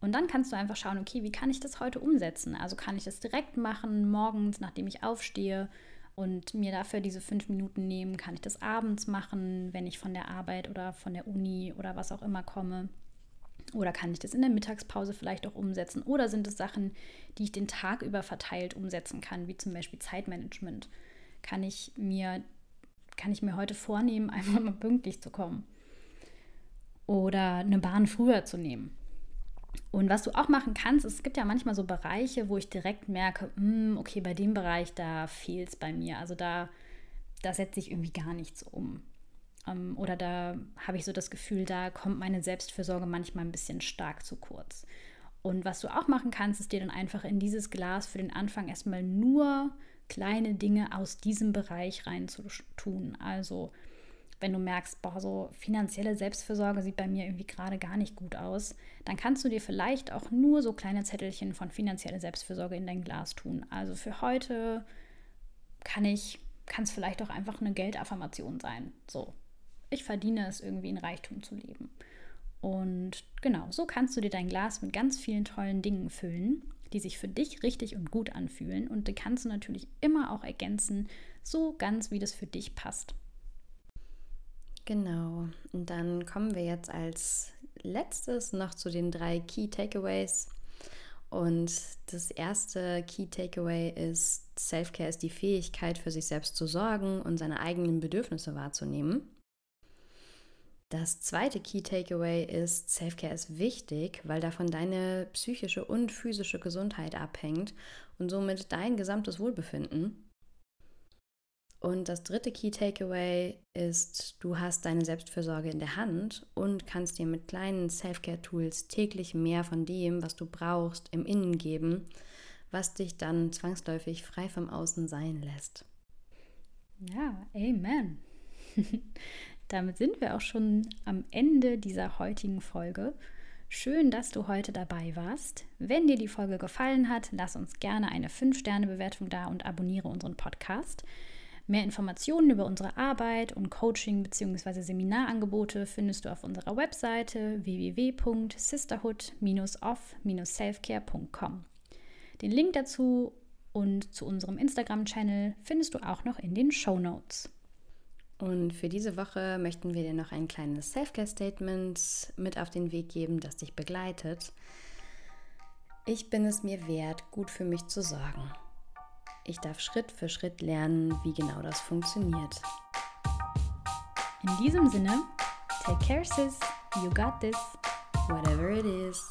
Und dann kannst du einfach schauen, okay, wie kann ich das heute umsetzen? Also kann ich das direkt machen, morgens, nachdem ich aufstehe und mir dafür diese fünf Minuten nehmen? Kann ich das abends machen, wenn ich von der Arbeit oder von der Uni oder was auch immer komme? Oder kann ich das in der Mittagspause vielleicht auch umsetzen? Oder sind es Sachen, die ich den Tag über verteilt umsetzen kann, wie zum Beispiel Zeitmanagement? Kann ich mir, kann ich mir heute vornehmen, einfach mal pünktlich zu kommen? oder eine Bahn früher zu nehmen. Und was du auch machen kannst, es gibt ja manchmal so Bereiche, wo ich direkt merke, hm, okay, bei dem Bereich, da fehlt es bei mir. Also da, da setze ich irgendwie gar nichts um. Ähm, oder da habe ich so das Gefühl, da kommt meine Selbstfürsorge manchmal ein bisschen stark zu kurz. Und was du auch machen kannst, ist dir dann einfach in dieses Glas für den Anfang erstmal nur kleine Dinge aus diesem Bereich reinzutun. Also wenn du merkst, boah, so finanzielle Selbstfürsorge sieht bei mir irgendwie gerade gar nicht gut aus, dann kannst du dir vielleicht auch nur so kleine Zettelchen von finanzieller Selbstfürsorge in dein Glas tun. Also für heute kann ich, kann es vielleicht auch einfach eine Geldaffirmation sein. So, ich verdiene es irgendwie in Reichtum zu leben. Und genau, so kannst du dir dein Glas mit ganz vielen tollen Dingen füllen, die sich für dich richtig und gut anfühlen. Und die kannst du natürlich immer auch ergänzen, so ganz wie das für dich passt. Genau. Und dann kommen wir jetzt als letztes noch zu den drei Key Takeaways. Und das erste Key Takeaway ist, Self-Care ist die Fähigkeit, für sich selbst zu sorgen und seine eigenen Bedürfnisse wahrzunehmen. Das zweite Key Takeaway ist, Self-Care ist wichtig, weil davon deine psychische und physische Gesundheit abhängt und somit dein gesamtes Wohlbefinden. Und das dritte Key Takeaway ist, du hast deine Selbstfürsorge in der Hand und kannst dir mit kleinen Self-Care-Tools täglich mehr von dem, was du brauchst, im Innen geben, was dich dann zwangsläufig frei vom Außen sein lässt. Ja, Amen. Damit sind wir auch schon am Ende dieser heutigen Folge. Schön, dass du heute dabei warst. Wenn dir die Folge gefallen hat, lass uns gerne eine 5-Sterne-Bewertung da und abonniere unseren Podcast. Mehr Informationen über unsere Arbeit und Coaching bzw. Seminarangebote findest du auf unserer Webseite www.sisterhood-off-selfcare.com. Den Link dazu und zu unserem Instagram-Channel findest du auch noch in den Show Notes. Und für diese Woche möchten wir dir noch ein kleines Self-Care-Statement mit auf den Weg geben, das dich begleitet. Ich bin es mir wert, gut für mich zu sorgen. Ich darf Schritt für Schritt lernen, wie genau das funktioniert. In diesem Sinne, take care sis, you got this, whatever it is.